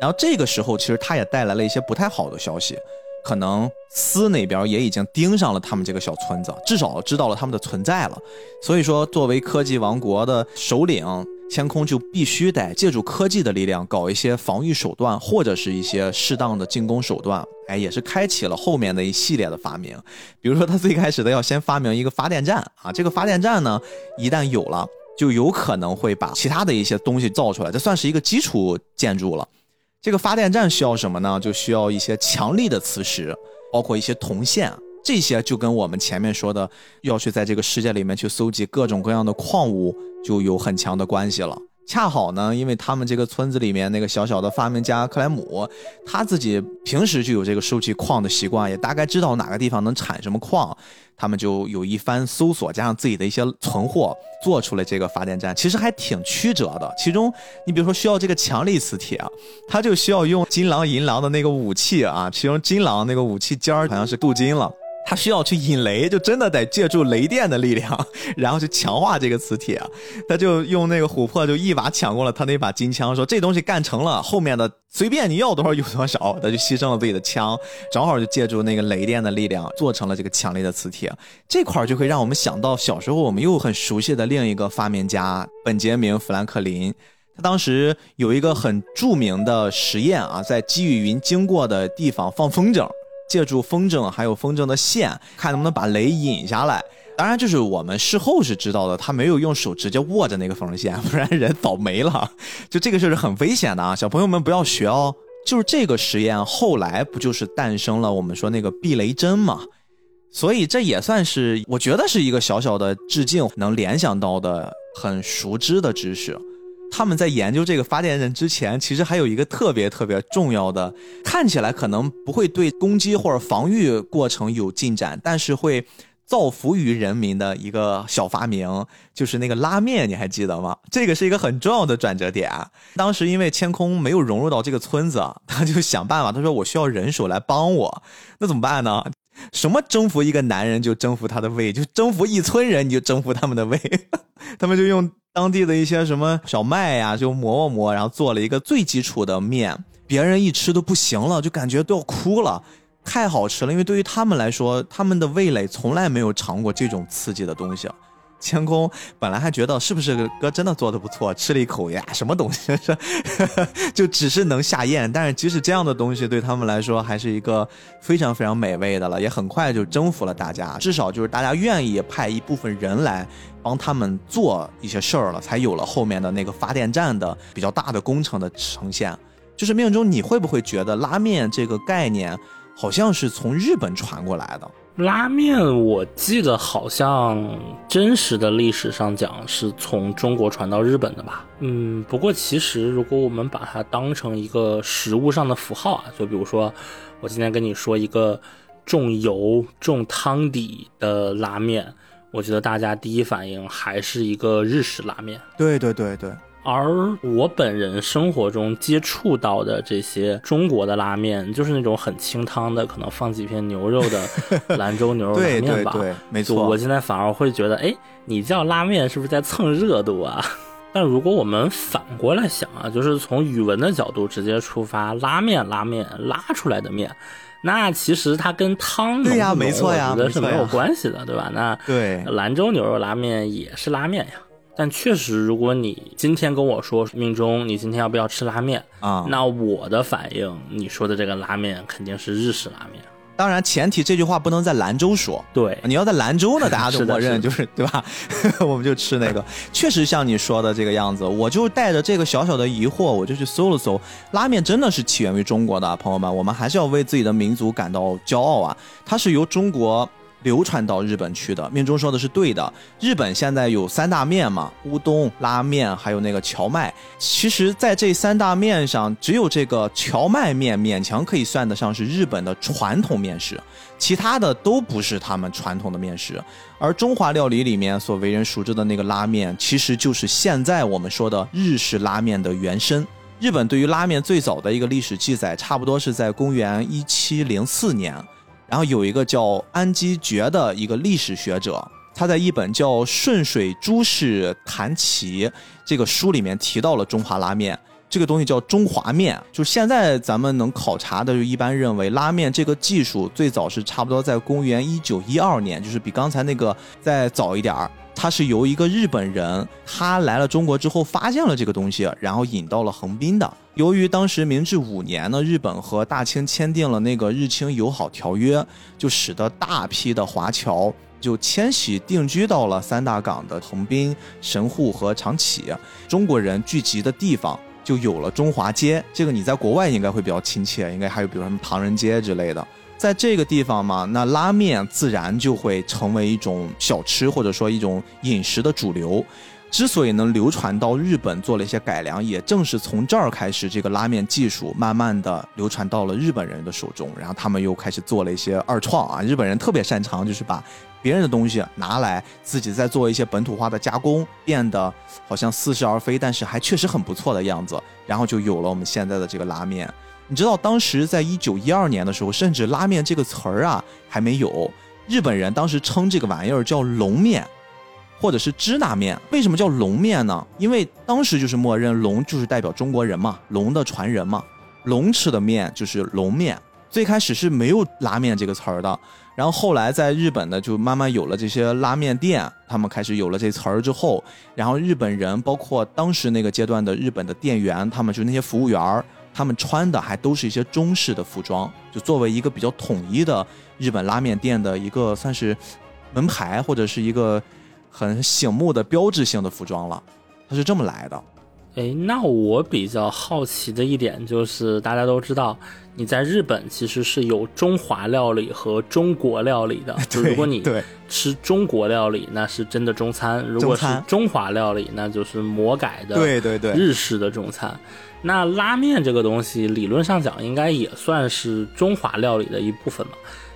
S1: 然后这个时候，其实他也带来了一些不太好的消息，可能司那边也已经盯上了他们这个小村子，至少知道了他们的存在了。所以说，作为科技王国的首领，天空就必须得借助科技的力量搞一些防御手段，或者是一些适当的进攻手段。哎，也是开启了后面的一系列的发明。比如说，他最开始的要先发明一个发电站啊，这个发电站呢，一旦有了，就有可能会把其他的一些东西造出来，这算是一个基础建筑了。这个发电站需要什么呢？就需要一些强力的磁石，包括一些铜线。这些就跟我们前面说的要去在这个世界里面去搜集各种各样的矿物就有很强的关系了。恰好呢，因为他们这个村子里面那个小小的发明家克莱姆，他自己平时就有这个收集矿的习惯，也大概知道哪个地方能产什么矿。他们就有一番搜索，加上自己的一些存货，做出了这个发电站。其实还挺曲折的。其中，你比如说需要这个强力磁铁，他就需要用金狼银狼的那个武器啊，其中金狼那个武器尖儿好像是镀金了。他需要去引雷，就真的得借助雷电的力量，然后去强化这个磁铁。他就用那个琥珀，就一把抢过了他那把金枪，说这东西干成了，后面的随便你要多少有多少。他就牺牲了自己的枪，正好就借助那个雷电的力量，做成了这个强力的磁铁。这块就会让我们想到小时候我们又很熟悉的另一个发明家本杰明·富兰克林。他当时有一个很著名的实验啊，在积雨云经过的地方放风筝。借助风筝，还有风筝的线，看能不能把雷引下来。当然，就是我们事后是知道的，他没有用手直接握着那个风筝线，不然人倒霉了。就这个事是很危险的啊，小朋友们不要学哦。就是这个实验后来不就是诞生了我们说那个避雷针嘛？所以这也算是我觉得是一个小小的致敬，能联想到的很熟知的知识。他们在研究这个发电人之前，其实还有一个特别特别重要的，看起来可能不会对攻击或者防御过程有进展，但是会造福于人民的一个小发明，就是那个拉面，你还记得吗？[laughs] 这个是一个很重要的转折点。当时因为千空没有融入到这个村子，他就想办法，他说我需要人手来帮我，那怎么办呢？什么征服一个男人就征服他的胃，就征服一村人你就征服他们的胃，[laughs] 他们就用。当地的一些什么小麦呀，就磨磨磨，然后做了一个最基础的面，别人一吃都不行了，就感觉都要哭了，太好吃了。因为对于他们来说，他们的味蕾从来没有尝过这种刺激的东西。千空本来还觉得是不是哥真的做的不错，吃了一口呀，什么东西是，[laughs] 就只是能下咽。但是即使这样的东西对他们来说还是一个非常非常美味的了，也很快就征服了大家。至少就是大家愿意派一部分人来帮他们做一些事儿了，才有了后面的那个发电站的比较大的工程的呈现。就是命中，你会不会觉得拉面这个概念好像是从日本传过来的？
S2: 拉面，我记得好像真实的历史上讲是从中国传到日本的吧。嗯，不过其实如果我们把它当成一个食物上的符号啊，就比如说我今天跟你说一个重油重汤底的拉面，我觉得大家第一反应还是一个日式拉面。
S1: 对对对对。
S2: 而我本人生活中接触到的这些中国的拉面，就是那种很清汤的，可能放几片牛肉的 [laughs] 兰州牛肉拉面吧。
S1: 对对对，没错。
S2: 我现在反而会觉得，哎，你叫拉面是不是在蹭热度啊？[laughs] 但如果我们反过来想啊，就是从语文的角度直接出发，拉面拉面拉出来的面，那其实它跟汤
S1: 对呀，没错呀，
S2: 我觉得是没有关系的，对吧？那
S1: 对
S2: 兰州牛肉拉面也是拉面呀。但确实，如果你今天跟我说命中你今天要不要吃拉面
S1: 啊，
S2: 那我的反应，你说的这个拉面肯定是日式拉面。
S1: 当然，前提这句话不能在兰州说。
S2: 对，
S1: 你要在兰州呢，大家都默认就是对吧？[laughs] 我们就吃那个。确实像你说的这个样子，我就带着这个小小的疑惑，我就去搜了搜，拉面真的是起源于中国的，朋友们，我们还是要为自己的民族感到骄傲啊！它是由中国。流传到日本去的，命中说的是对的。日本现在有三大面嘛，乌冬、拉面，还有那个荞麦。其实，在这三大面上，只有这个荞麦面勉强可以算得上是日本的传统面食，其他的都不是他们传统的面食。而中华料理里面所为人熟知的那个拉面，其实就是现在我们说的日式拉面的原身。日本对于拉面最早的一个历史记载，差不多是在公元一七零四年。然后有一个叫安基觉的一个历史学者，他在一本叫《顺水诸事谈奇》这个书里面提到了中华拉面这个东西叫中华面，就现在咱们能考察的，就一般认为拉面这个技术最早是差不多在公元一九一二年，就是比刚才那个再早一点儿。它是由一个日本人，他来了中国之后发现了这个东西，然后引到了横滨的。由于当时明治五年呢，日本和大清签订了那个日清友好条约，就使得大批的华侨就迁徙定居到了三大港的横滨、神户和长崎，中国人聚集的地方就有了中华街。这个你在国外应该会比较亲切，应该还有比如什么唐人街之类的。在这个地方嘛，那拉面自然就会成为一种小吃，或者说一种饮食的主流。之所以能流传到日本，做了一些改良，也正是从这儿开始，这个拉面技术慢慢的流传到了日本人的手中，然后他们又开始做了一些二创啊。日本人特别擅长就是把别人的东西拿来自己再做一些本土化的加工，变得好像似是而非，但是还确实很不错的样子，然后就有了我们现在的这个拉面。你知道当时在一九一二年的时候，甚至拉面这个词儿啊还没有。日本人当时称这个玩意儿叫龙面，或者是支那面。为什么叫龙面呢？因为当时就是默认龙就是代表中国人嘛，龙的传人嘛，龙吃的面就是龙面。最开始是没有拉面这个词儿的，然后后来在日本呢就慢慢有了这些拉面店，他们开始有了这词儿之后，然后日本人包括当时那个阶段的日本的店员，他们就那些服务员。他们穿的还都是一些中式的服装，就作为一个比较统一的日本拉面店的一个算是门牌或者是一个很醒目的标志性的服装了，它是这么来的。
S2: 哎，那我比较好奇的一点就是，大家都知道你在日本其实是有中华料理和中国料理的，就如果你吃中国料理，那是真的中餐；如果是中华料理，那就是魔改的
S1: 对对对
S2: 日式的中餐。那拉面这个东西，理论上讲应该也算是中华料理的一部分嘛？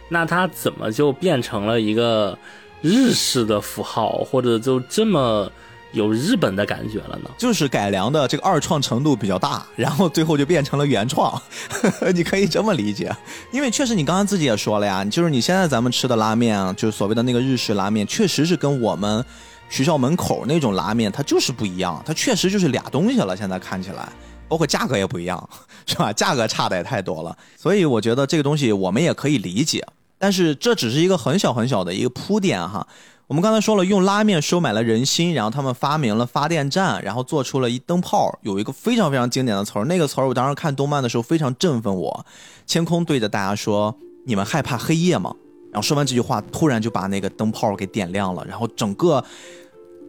S2: 那它怎么就变成了一个日式的符号，或者就这么有日本的感觉了呢？
S1: 就是改良的这个二创程度比较大，然后最后就变成了原创，[laughs] 你可以这么理解。因为确实你刚刚自己也说了呀，就是你现在咱们吃的拉面，就是所谓的那个日式拉面，确实是跟我们学校门口那种拉面它就是不一样，它确实就是俩东西了。现在看起来。包括价格也不一样，是吧？价格差的也太多了，所以我觉得这个东西我们也可以理解，但是这只是一个很小很小的一个铺垫哈。我们刚才说了，用拉面收买了人心，然后他们发明了发电站，然后做出了一灯泡，有一个非常非常经典的词儿，那个词儿我当时看动漫的时候非常振奋我。千空对着大家说：“你们害怕黑夜吗？”然后说完这句话，突然就把那个灯泡给点亮了，然后整个。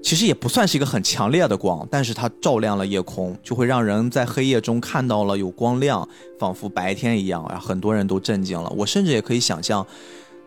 S1: 其实也不算是一个很强烈的光，但是它照亮了夜空，就会让人在黑夜中看到了有光亮，仿佛白天一样。然后很多人都震惊了。我甚至也可以想象，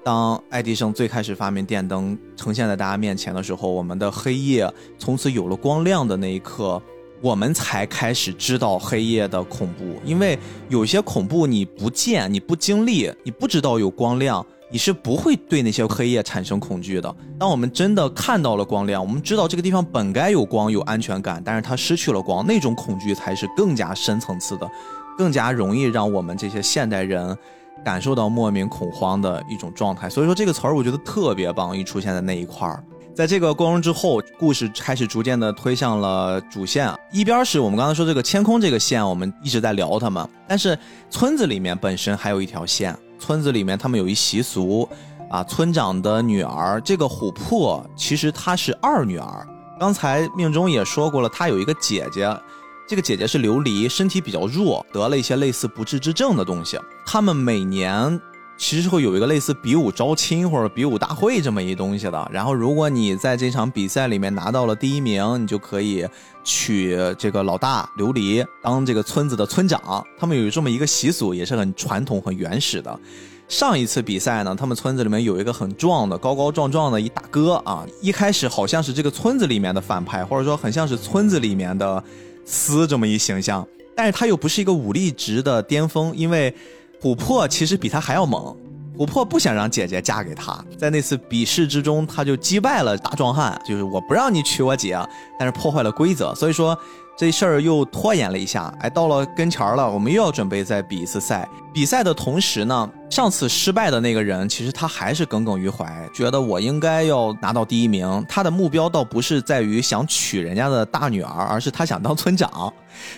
S1: 当爱迪生最开始发明电灯呈现在大家面前的时候，我们的黑夜从此有了光亮的那一刻，我们才开始知道黑夜的恐怖。因为有些恐怖你不见、你不经历、你不知道有光亮。你是不会对那些黑夜产生恐惧的。当我们真的看到了光亮，我们知道这个地方本该有光、有安全感，但是它失去了光，那种恐惧才是更加深层次的，更加容易让我们这些现代人感受到莫名恐慌的一种状态。所以说这个词儿我觉得特别棒，一出现在那一块儿，在这个过程之后，故事开始逐渐的推向了主线。一边是我们刚才说这个天空这个线，我们一直在聊它们，但是村子里面本身还有一条线。村子里面，他们有一习俗，啊，村长的女儿这个琥珀，其实她是二女儿。刚才命中也说过了，她有一个姐姐，这个姐姐是琉璃，身体比较弱，得了一些类似不治之症的东西。他们每年其实会有一个类似比武招亲或者比武大会这么一东西的。然后，如果你在这场比赛里面拿到了第一名，你就可以娶这个老大琉璃当这个村子的村长。他们有这么一个习俗，也是很传统、很原始的。上一次比赛呢，他们村子里面有一个很壮的、高高壮壮的一大哥啊，一开始好像是这个村子里面的反派，或者说很像是村子里面的司这么一形象，但是他又不是一个武力值的巅峰，因为琥珀其实比他还要猛。琥珀不想让姐姐嫁给他，在那次比试之中，他就击败了大壮汉，就是我不让你娶我姐，但是破坏了规则，所以说这事儿又拖延了一下，哎，到了跟前儿了，我们又要准备再比一次赛。比赛的同时呢，上次失败的那个人，其实他还是耿耿于怀，觉得我应该要拿到第一名。他的目标倒不是在于想娶人家的大女儿，而是他想当村长。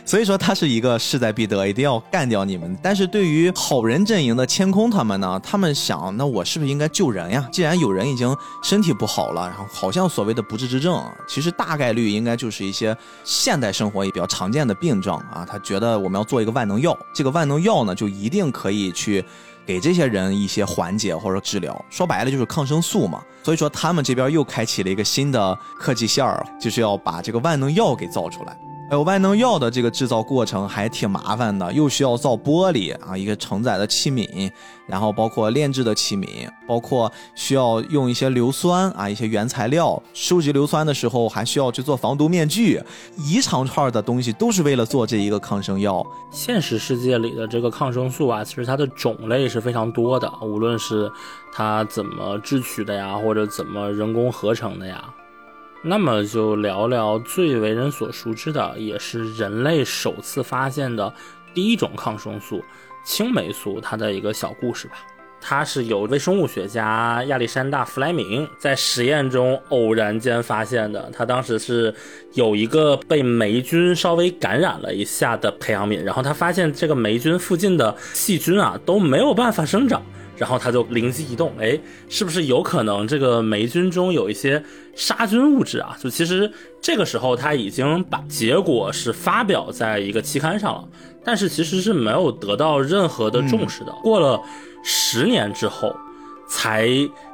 S1: 所以说他是一个势在必得，一定要干掉你们。但是对于好人阵营的千空他们呢，他们想，那我是不是应该救人呀？既然有人已经身体不好了，然后好像所谓的不治之症，其实大概率应该就是一些现代生活也比较常见的病症啊。他觉得我们要做一个万能药，这个万能药呢，就一定。可以去给这些人一些缓解或者治疗，说白了就是抗生素嘛。所以说他们这边又开启了一个新的科技线儿，就是要把这个万能药给造出来。还有万能药的这个制造过程还挺麻烦的，又需要造玻璃啊，一个承载的器皿，然后包括炼制的器皿，包括需要用一些硫酸啊，一些原材料。收集硫酸的时候还需要去做防毒面具，一长串的东西都是为了做这一个抗生药。
S2: 现实世界里的这个抗生素啊，其实它的种类是非常多的，无论是它怎么制取的呀，或者怎么人工合成的呀。那么就聊聊最为人所熟知的，也是人类首次发现的第一种抗生素——青霉素，它的一个小故事吧。它是由微生物学家亚历山大·弗莱明在实验中偶然间发现的。他当时是有一个被霉菌稍微感染了一下的培养皿，然后他发现这个霉菌附近的细菌啊都没有办法生长。然后他就灵机一动，哎，是不是有可能这个霉菌中有一些杀菌物质啊？就其实这个时候他已经把结果是发表在一个期刊上了，但是其实是没有得到任何的重视的。过了十年之后，才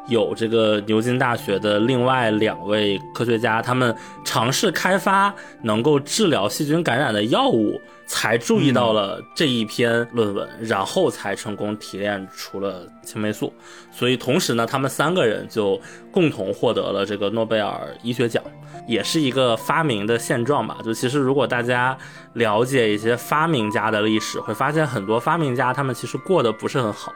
S2: 有这个牛津大学的另外两位科学家，他们尝试开发能够治疗细菌感染的药物。才注意到了这一篇论文，然后才成功提炼出了青霉素。所以同时呢，他们三个人就共同获得了这个诺贝尔医学奖，也是一个发明的现状吧。就其实如果大家了解一些发明家的历史，会发现很多发明家他们其实过得不是很好，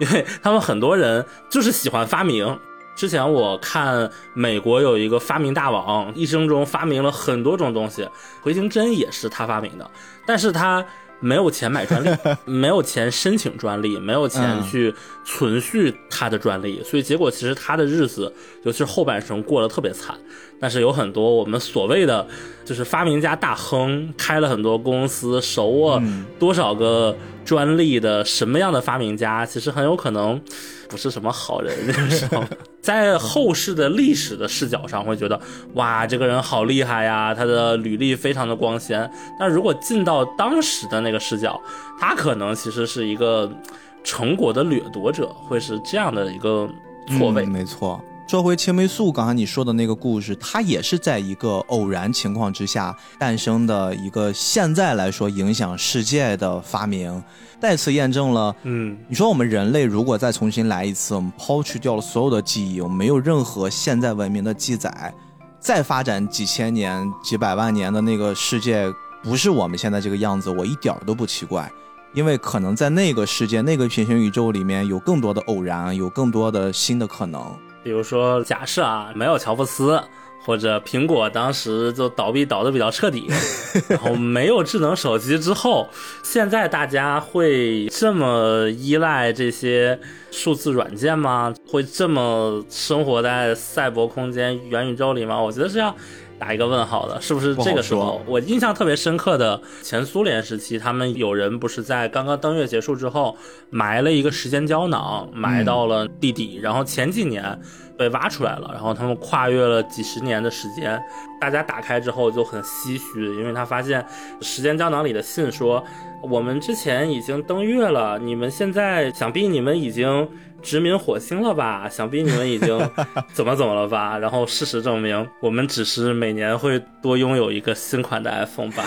S2: 因为他们很多人就是喜欢发明。之前我看美国有一个发明大王，一生中发明了很多种东西，回形针也是他发明的，但是他没有钱买专利，[laughs] 没有钱申请专利，没有钱去存续他的专利，所以结果其实他的日子，尤其是后半生过得特别惨。但是有很多我们所谓的就是发明家大亨，开了很多公司，手握多少个专利的什么样的发明家，其实很有可能不是什么好人。[laughs] 在后世的历史的视角上，会觉得哇，这个人好厉害呀，他的履历非常的光鲜。但如果进到当时的那个视角，他可能其实是一个成果的掠夺者，会是这样的一个错位。
S1: 没错。说回青霉素，刚才你说的那个故事，它也是在一个偶然情况之下诞生的一个，现在来说影响世界的发明，再次验证了，嗯，你说我们人类如果再重新来一次，我们抛去掉了所有的记忆，我们没有任何现在文明的记载，再发展几千年、几百万年的那个世界，不是我们现在这个样子，我一点都不奇怪，因为可能在那个世界、那个平行宇宙里面有更多的偶然，有更多的新的可能。
S2: 比如说，假设啊，没有乔布斯，或者苹果当时就倒闭倒的比较彻底，[laughs] 然后没有智能手机之后，现在大家会这么依赖这些数字软件吗？会这么生活在赛博空间、元宇宙里吗？我觉得是要。打一个问号的，是不是这个时候？我印象特别深刻的前苏联时期，他们有人不是在刚刚登月结束之后埋了一个时间胶囊，埋到了地底，然后前几年被挖出来了，然后他们跨越了几十年的时间，大家打开之后就很唏嘘，因为他发现时间胶囊里的信说，我们之前已经登月了，你们现在想必你们已经。殖民火星了吧？[laughs] 想必你们已经 [laughs] 怎么怎么了吧？然后事实证明，我们只是每年会多拥有一个新款的 iPhone 吧。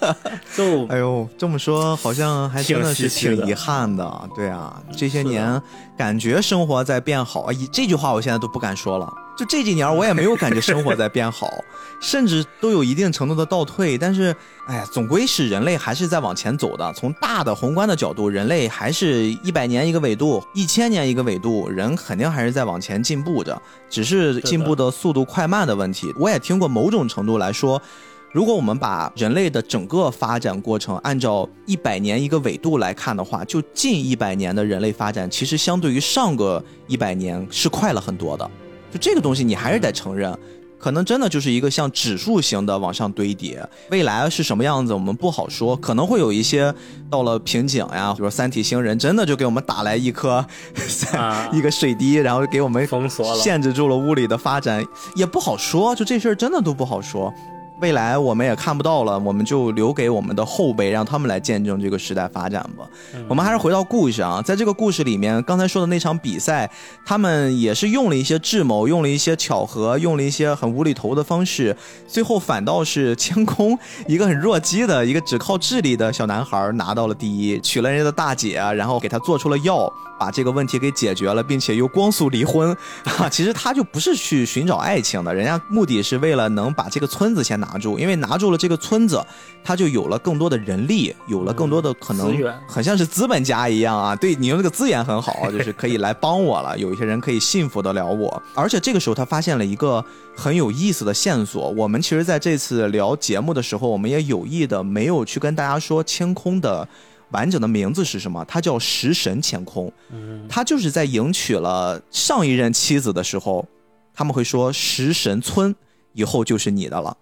S2: [laughs] 就
S1: 哎呦，这么说好像还真的是挺遗憾的。对啊，这些年感觉生活在变好。啊，这句话我现在都不敢说了。就这几年，我也没有感觉生活在变好，甚至都有一定程度的倒退。但是，哎呀，总归是人类还是在往前走的。从大的宏观的角度，人类还是一百年一个纬度，一千年一个纬度，人肯定还是在往前进步着，只是进步的速度快慢的问题。我也听过某种程度来说，如果我们把人类的整个发展过程按照一百年一个纬度来看的话，就近一百年的人类发展，其实相对于上个一百年是快了很多的。就这个东西，你还是得承认。可能真的就是一个像指数型的往上堆叠，未来是什么样子我们不好说，可能会有一些到了瓶颈呀，比如说三体星人真的就给我们打来一颗 [laughs] 一个水滴，然后给我们
S2: 封锁了，
S1: 限制住了物理的发展，也不好说，就这事儿真的都不好说。未来我们也看不到了，我们就留给我们的后辈，让他们来见证这个时代发展吧。我们还是回到故事啊，在这个故事里面，刚才说的那场比赛，他们也是用了一些智谋，用了一些巧合，用了一些很无厘头的方式，最后反倒是千空一个很弱鸡的一个只靠智力的小男孩拿到了第一，娶了人家的大姐，然后给他做出了药。把这个问题给解决了，并且又光速离婚，啊，[laughs] 其实他就不是去寻找爱情的，人家目的是为了能把这个村子先拿住，因为拿住了这个村子，他就有了更多的人力，有了更多的可能，很像是资本家一样啊。对你用这个资源很好，就是可以来帮我了，有一些人可以信服得了我。而且这个时候他发现了一个很有意思的线索，我们其实在这次聊节目的时候，我们也有意的没有去跟大家说千空的。完整的名字是什么？他叫食神乾空，他就是在迎娶了上一任妻子的时候，他们会说食神村以后就是你的了。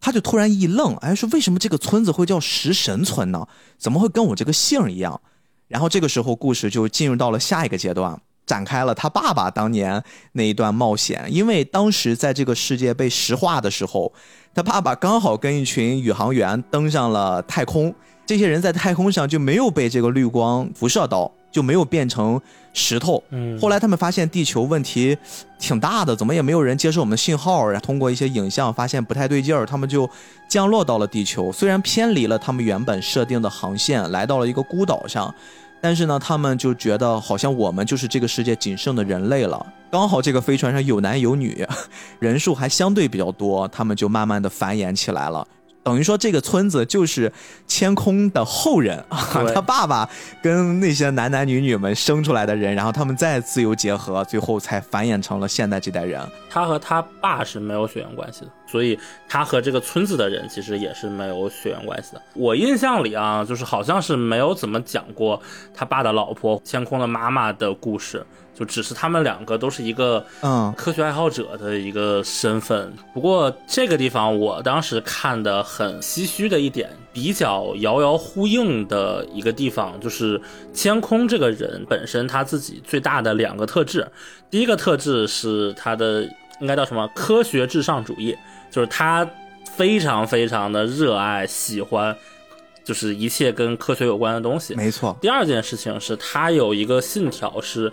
S1: 他就突然一愣，哎，说为什么这个村子会叫食神村呢？怎么会跟我这个姓一样？然后这个时候故事就进入到了下一个阶段，展开了他爸爸当年那一段冒险。因为当时在这个世界被石化的时候，他爸爸刚好跟一群宇航员登上了太空。这些人在太空上就没有被这个绿光辐射到，就没有变成石头。嗯，后来他们发现地球问题挺大的，怎么也没有人接受我们的信号。然后通过一些影像发现不太对劲儿，他们就降落到了地球。虽然偏离了他们原本设定的航线，来到了一个孤岛上，但是呢，他们就觉得好像我们就是这个世界仅剩的人类了。刚好这个飞船上有男有女，人数还相对比较多，他们就慢慢的繁衍起来了。等于说，这个村子就是千空的后人啊，他爸爸跟那些男男女女们生出来的人，然后他们再自由结合，最后才繁衍成了现在这代人。
S2: 他和他爸是没有血缘关系的，所以他和这个村子的人其实也是没有血缘关系的。我印象里啊，就是好像是没有怎么讲过他爸的老婆天空的妈妈的故事。就只是他们两个都是一个嗯科学爱好者的一个身份。不过这个地方我当时看的很唏嘘的一点，比较遥遥呼应的一个地方，就是天空这个人本身他自己最大的两个特质。第一个特质是他的应该叫什么科学至上主义，就是他非常非常的热爱喜欢，就是一切跟科学有关的东西。
S1: 没错。
S2: 第二件事情是他有一个信条是。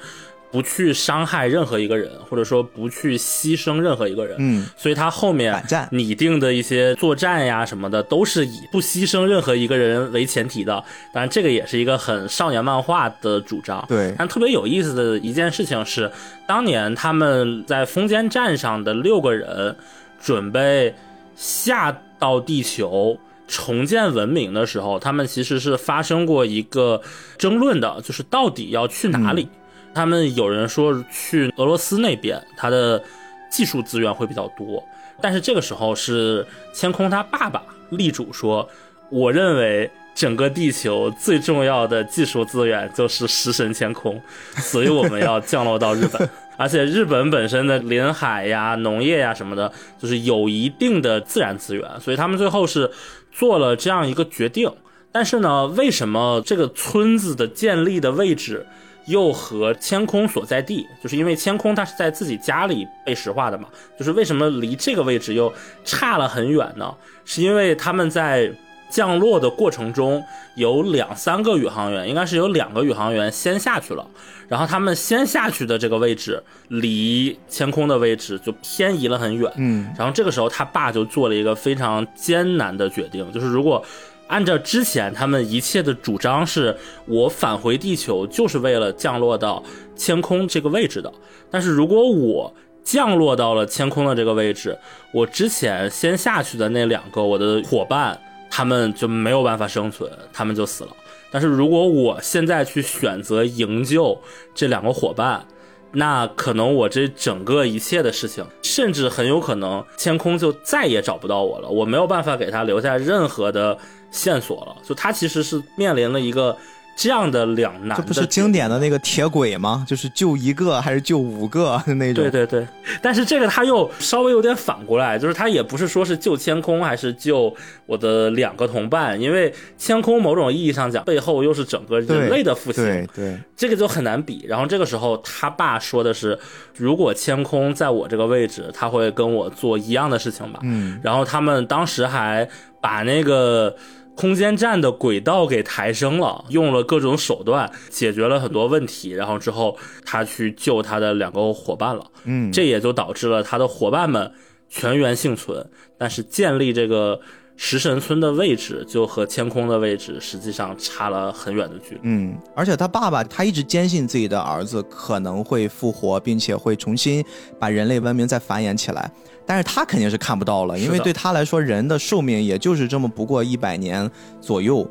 S2: 不去伤害任何一个人，或者说不去牺牲任何一个人，
S1: 嗯，
S2: 所以他后面拟定的一些作战呀什么的，都是以不牺牲任何一个人为前提的。当然，这个也是一个很少年漫画的主张。
S1: 对，
S2: 但特别有意思的一件事情是，当年他们在风间站上的六个人准备下到地球重建文明的时候，他们其实是发生过一个争论的，就是到底要去哪里。他们有人说去俄罗斯那边，他的技术资源会比较多。但是这个时候是千空他爸爸力主说，我认为整个地球最重要的技术资源就是食神千空，所以我们要降落到日本。[laughs] 而且日本本身的临海呀、农业呀什么的，就是有一定的自然资源，所以他们最后是做了这样一个决定。但是呢，为什么这个村子的建立的位置？又和千空所在地，就是因为千空他是在自己家里被石化的嘛，就是为什么离这个位置又差了很远呢？是因为他们在降落的过程中有两三个宇航员，应该是有两个宇航员先下去了，然后他们先下去的这个位置离天空的位置就偏移了很远，
S1: 嗯，
S2: 然后这个时候他爸就做了一个非常艰难的决定，就是如果。按照之前他们一切的主张，是我返回地球就是为了降落到天空这个位置的。但是如果我降落到了天空的这个位置，我之前先下去的那两个我的伙伴，他们就没有办法生存，他们就死了。但是如果我现在去选择营救这两个伙伴，那可能我这整个一切的事情，甚至很有可能天空就再也找不到我了，我没有办法给他留下任何的线索了。就他其实是面临了一个。这样的两难，
S1: 这不是经典的那个铁轨吗？就是救一个还是救五个那种？
S2: 对对对。但是这个他又稍微有点反过来，就是他也不是说是救千空还是救我的两个同伴，因为千空某种意义上讲背后又是整个人类的复兴。
S1: 对对。
S2: 这个就很难比。然后这个时候他爸说的是，如果千空在我这个位置，他会跟我做一样的事情吧？
S1: 嗯。
S2: 然后他们当时还把那个。空间站的轨道给抬升了，用了各种手段解决了很多问题，然后之后他去救他的两个伙伴了，
S1: 嗯，
S2: 这也就导致了他的伙伴们全员幸存，但是建立这个食神村的位置就和天空的位置实际上差了很远的距离，
S1: 嗯，而且他爸爸他一直坚信自己的儿子可能会复活，并且会重新把人类文明再繁衍起来。但是他肯定是看不到了，因为对他来说，人的寿命也就是这么不过一百年左右。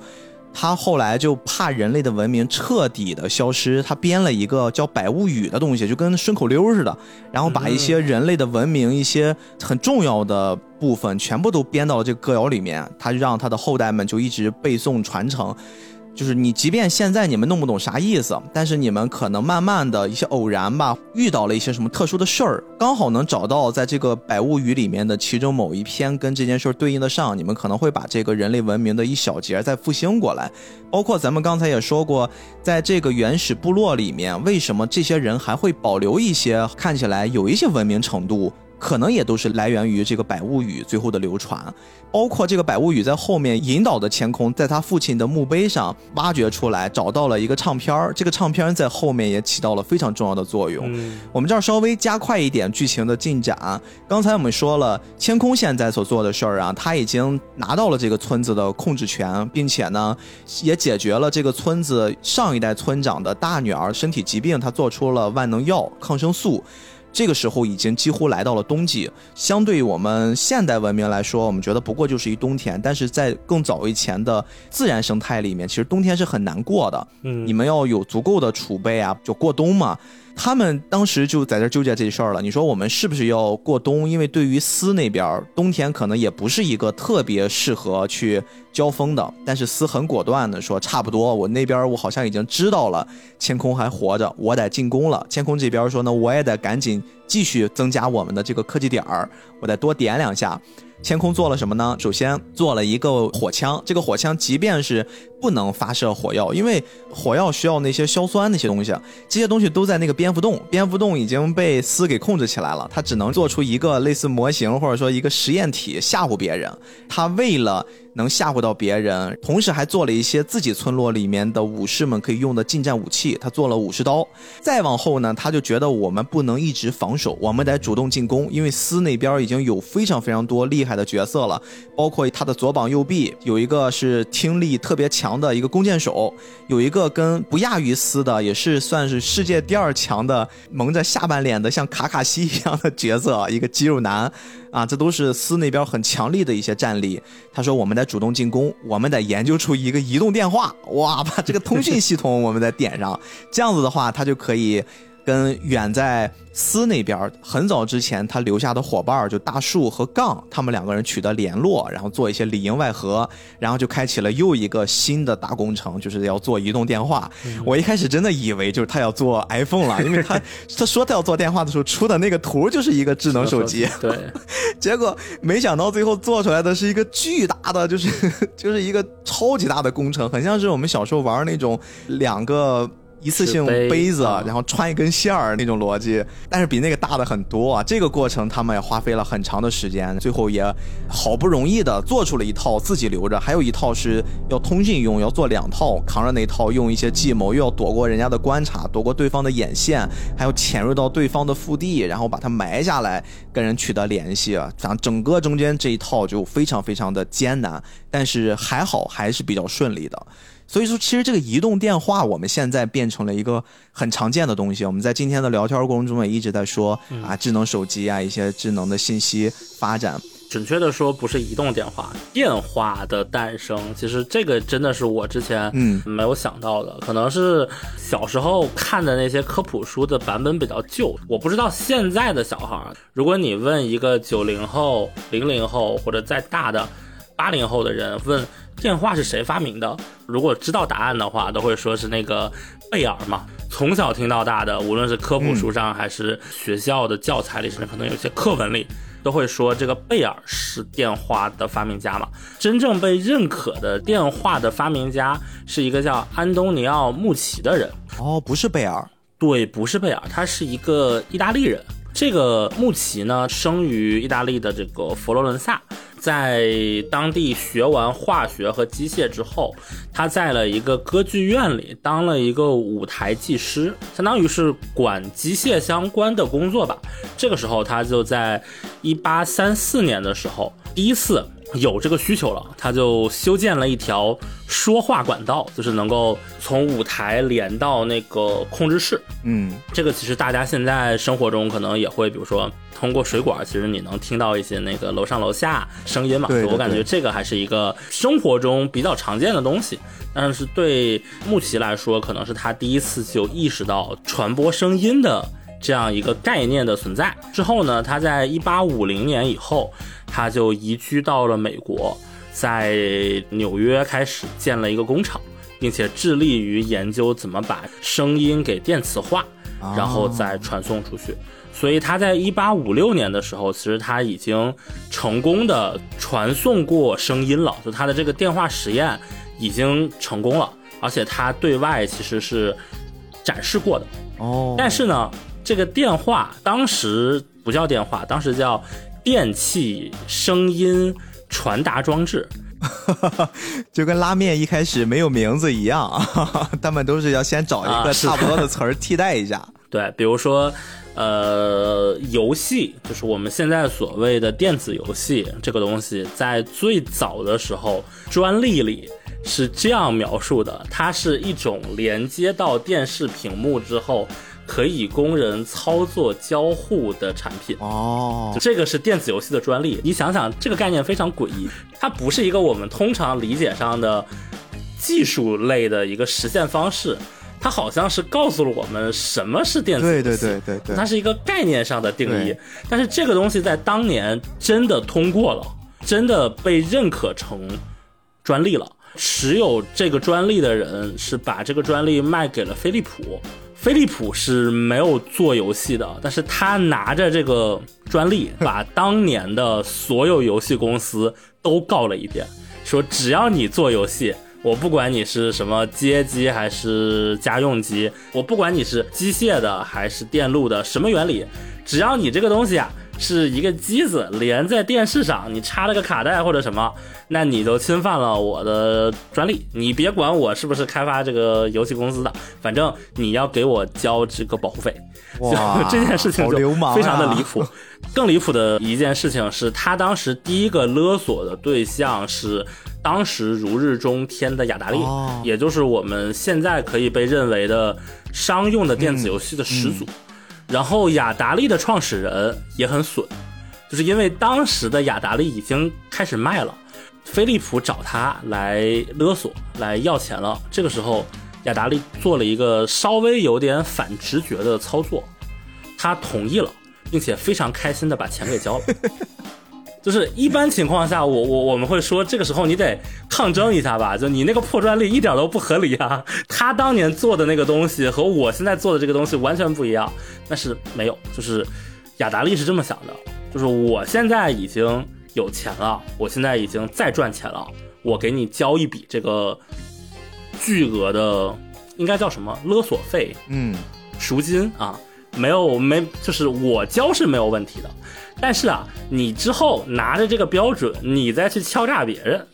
S1: 他后来就怕人类的文明彻底的消失，他编了一个叫百物语的东西，就跟顺口溜似的，然后把一些人类的文明一些很重要的部分全部都编到了这个歌谣里面，他让他的后代们就一直背诵传承。就是你，即便现在你们弄不懂啥意思，但是你们可能慢慢的一些偶然吧，遇到了一些什么特殊的事儿，刚好能找到在这个百物语里面的其中某一篇跟这件事儿对应的上，你们可能会把这个人类文明的一小节再复兴过来。包括咱们刚才也说过，在这个原始部落里面，为什么这些人还会保留一些看起来有一些文明程度？可能也都是来源于这个百物语最后的流传，包括这个百物语在后面引导的千空，在他父亲的墓碑上挖掘出来，找到了一个唱片儿，这个唱片在后面也起到了非常重要的作用。我们这儿稍微加快一点剧情的进展。刚才我们说了，千空现在所做的事儿啊，他已经拿到了这个村子的控制权，并且呢，也解决了这个村子上一代村长的大女儿身体疾病，他做出了万能药抗生素。这个时候已经几乎来到了冬季，相对于我们现代文明来说，我们觉得不过就是一冬天。但是在更早以前的自然生态里面，其实冬天是很难过的。
S2: 嗯，
S1: 你们要有足够的储备啊，就过冬嘛。他们当时就在这纠结这事儿了。你说我们是不是要过冬？因为对于司那边，冬天可能也不是一个特别适合去交锋的。但是司很果断的说，差不多，我那边我好像已经知道了，天空还活着，我得进攻了。天空这边说呢，我也得赶紧继续增加我们的这个科技点儿，我得多点两下。天空做了什么呢？首先做了一个火枪，这个火枪即便是不能发射火药，因为火药需要那些硝酸那些东西，这些东西都在那个蝙蝠洞，蝙蝠洞已经被丝给控制起来了，他只能做出一个类似模型或者说一个实验体吓唬别人。他为了能吓唬到别人，同时还做了一些自己村落里面的武士们可以用的近战武器。他做了武士刀。再往后呢，他就觉得我们不能一直防守，我们得主动进攻。因为斯那边已经有非常非常多厉害的角色了，包括他的左膀右臂，有一个是听力特别强强的一个弓箭手，有一个跟不亚于斯的，也是算是世界第二强的，蒙着下半脸的像卡卡西一样的角色，一个肌肉男。啊，这都是斯那边很强力的一些战力。他说，我们得主动进攻，我们得研究出一个移动电话，哇，把这个通讯系统我们得点上，这样子的话，他就可以。跟远在司那边很早之前他留下的伙伴就大树和杠，他们两个人取得联络，然后做一些里应外合，然后就开启了又一个新的大工程，就是要做移动电话。我一开始真的以为就是他要做 iPhone 了，因为他他说他要做电话的时候出的那个图就是一个智能手机，[laughs]
S2: 对，
S1: 结果没想到最后做出来的是一个巨大的，就是 [laughs] 就是一个超级大的工程，很像是我们小时候玩那种两个。一次性杯子，然后穿一根线儿那种逻辑，但是比那个大的很多啊。这个过程他们也花费了很长的时间，最后也好不容易的做出了一套自己留着，还有一套是要通信用，要做两套，扛着那套用一些计谋，又要躲过人家的观察，躲过对方的眼线，还要潜入到对方的腹地，然后把它埋下来，跟人取得联系。反正整个中间这一套就非常非常的艰难，但是还好还是比较顺利的。所以说，其实这个移动电话我们现在变成了一个很常见的东西。我们在今天的聊天过程中也一直在说啊，智能手机啊，一些智能的信息发展。
S2: 准确的说，不是移动电话，电话的诞生，其实这个真的是我之前
S1: 嗯
S2: 没有想到的，可能是小时候看的那些科普书的版本比较旧，我不知道现在的小孩儿，如果你问一个九零后、零零后或者再大的八零后的人，问电话是谁发明的，如果知道答案的话，都会说是那个贝尔嘛。从小听到大的，无论是科普书上还是学校的教材里，甚至可能有些课文里。都会说这个贝尔是电话的发明家嘛？真正被认可的电话的发明家是一个叫安东尼奥·穆奇的人。
S1: 哦，不是贝尔，
S2: 对，不是贝尔，他是一个意大利人。这个穆奇呢，生于意大利的这个佛罗伦萨，在当地学完化学和机械之后，他在了一个歌剧院里当了一个舞台技师，相当于是管机械相关的工作吧。这个时候，他就在一八三四年的时候，第一次有这个需求了，他就修建了一条说话管道，就是能够从舞台连到那个控制室。
S1: 嗯，
S2: 这个其实大家现在生活中可能也会，比如说通过水管，其实你能听到一些那个楼上楼下声音嘛。
S1: 对对
S2: 我感觉这个还是一个生活中比较常见的东西。但是对穆奇来说，可能是他第一次就意识到传播声音的这样一个概念的存在。之后呢，他在一八五零年以后，他就移居到了美国，在纽约开始建了一个工厂。并且致力于研究怎么把声音给电磁化，然后再传送出去。所以他在一八五六年的时候，其实他已经成功的传送过声音了，就他的这个电话实验已经成功了，而且他对外其实是展示过的。
S1: 哦，
S2: 但是呢，这个电话当时不叫电话，当时叫电器声音传达装置。[laughs]
S1: 就跟拉面一开始没有名字一样，他们都是要先找一个差不多的词儿替代一下。[laughs]
S2: 对，比如说，呃，游戏就是我们现在所谓的电子游戏这个东西，在最早的时候，专利里是这样描述的：它是一种连接到电视屏幕之后。可以供人操作交互的产品
S1: 哦，
S2: 这个是电子游戏的专利。你想想，这个概念非常诡异，它不是一个我们通常理解上的技术类的一个实现方式，它好像是告诉了我们什么是电子游戏。
S1: 对对对对对，
S2: 它是一个概念上的定义。但是这个东西在当年真的通过了，真的被认可成专利了。持有这个专利的人是把这个专利卖给了飞利浦。飞利浦是没有做游戏的，但是他拿着这个专利，把当年的所有游戏公司都告了一遍，说只要你做游戏，我不管你是什么街机还是家用机，我不管你是机械的还是电路的，什么原理，只要你这个东西啊是一个机子连在电视上，你插了个卡带或者什么，那你就侵犯了我的专利。你别管我是不是开发这个游戏公司的，反正你要给我交这个保护费。
S1: 哇，[laughs]
S2: 这件事情就非常的离谱。更离谱的一件事情是他当时第一个勒索的对象是当时如日中天的雅达利，
S1: 哦、
S2: 也就是我们现在可以被认为的商用的电子游戏的始祖。
S1: 嗯嗯
S2: 然后雅达利的创始人也很损，就是因为当时的雅达利已经开始卖了，飞利浦找他来勒索，来要钱了。这个时候，雅达利做了一个稍微有点反直觉的操作，他同意了，并且非常开心的把钱给交了。就是一般情况下，我我我们会说，这个时候你得抗争一下吧？就你那个破专利一点都不合理啊！[laughs] 他当年做的那个东西和我现在做的这个东西完全不一样。但是没有，就是雅达利是这么想的，就是我现在已经有钱了，我现在已经在赚钱了，我给你交一笔这个巨额的，应该叫什么勒索费？
S1: 嗯，
S2: 赎金啊，没有没，就是我交是没有问题的。但是啊，你之后拿着这个标准，你再去敲诈别人，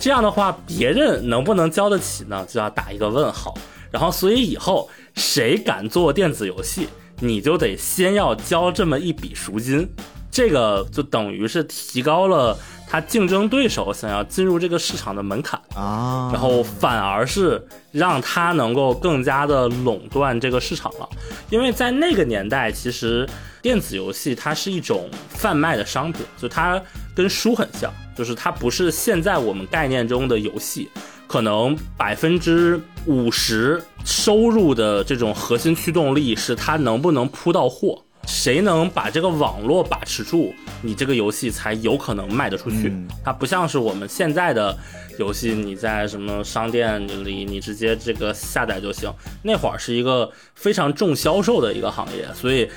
S2: 这样的话，别人能不能交得起呢？就要打一个问号。然后，所以以后谁敢做电子游戏，你就得先要交这么一笔赎金。这个就等于是提高了他竞争对手想要进入这个市场的门槛
S1: 啊，
S2: 然后反而是让他能够更加的垄断这个市场了。因为在那个年代，其实电子游戏它是一种贩卖的商品，就它跟书很像，就是它不是现在我们概念中的游戏。可能百分之五十收入的这种核心驱动力是它能不能铺到货，谁能把这个网络把持住，你这个游戏才有可能卖得出去。它不像是我们现在的游戏，你在什么商店里你直接这个下载就行。那会儿是一个非常重销售的一个行业，所以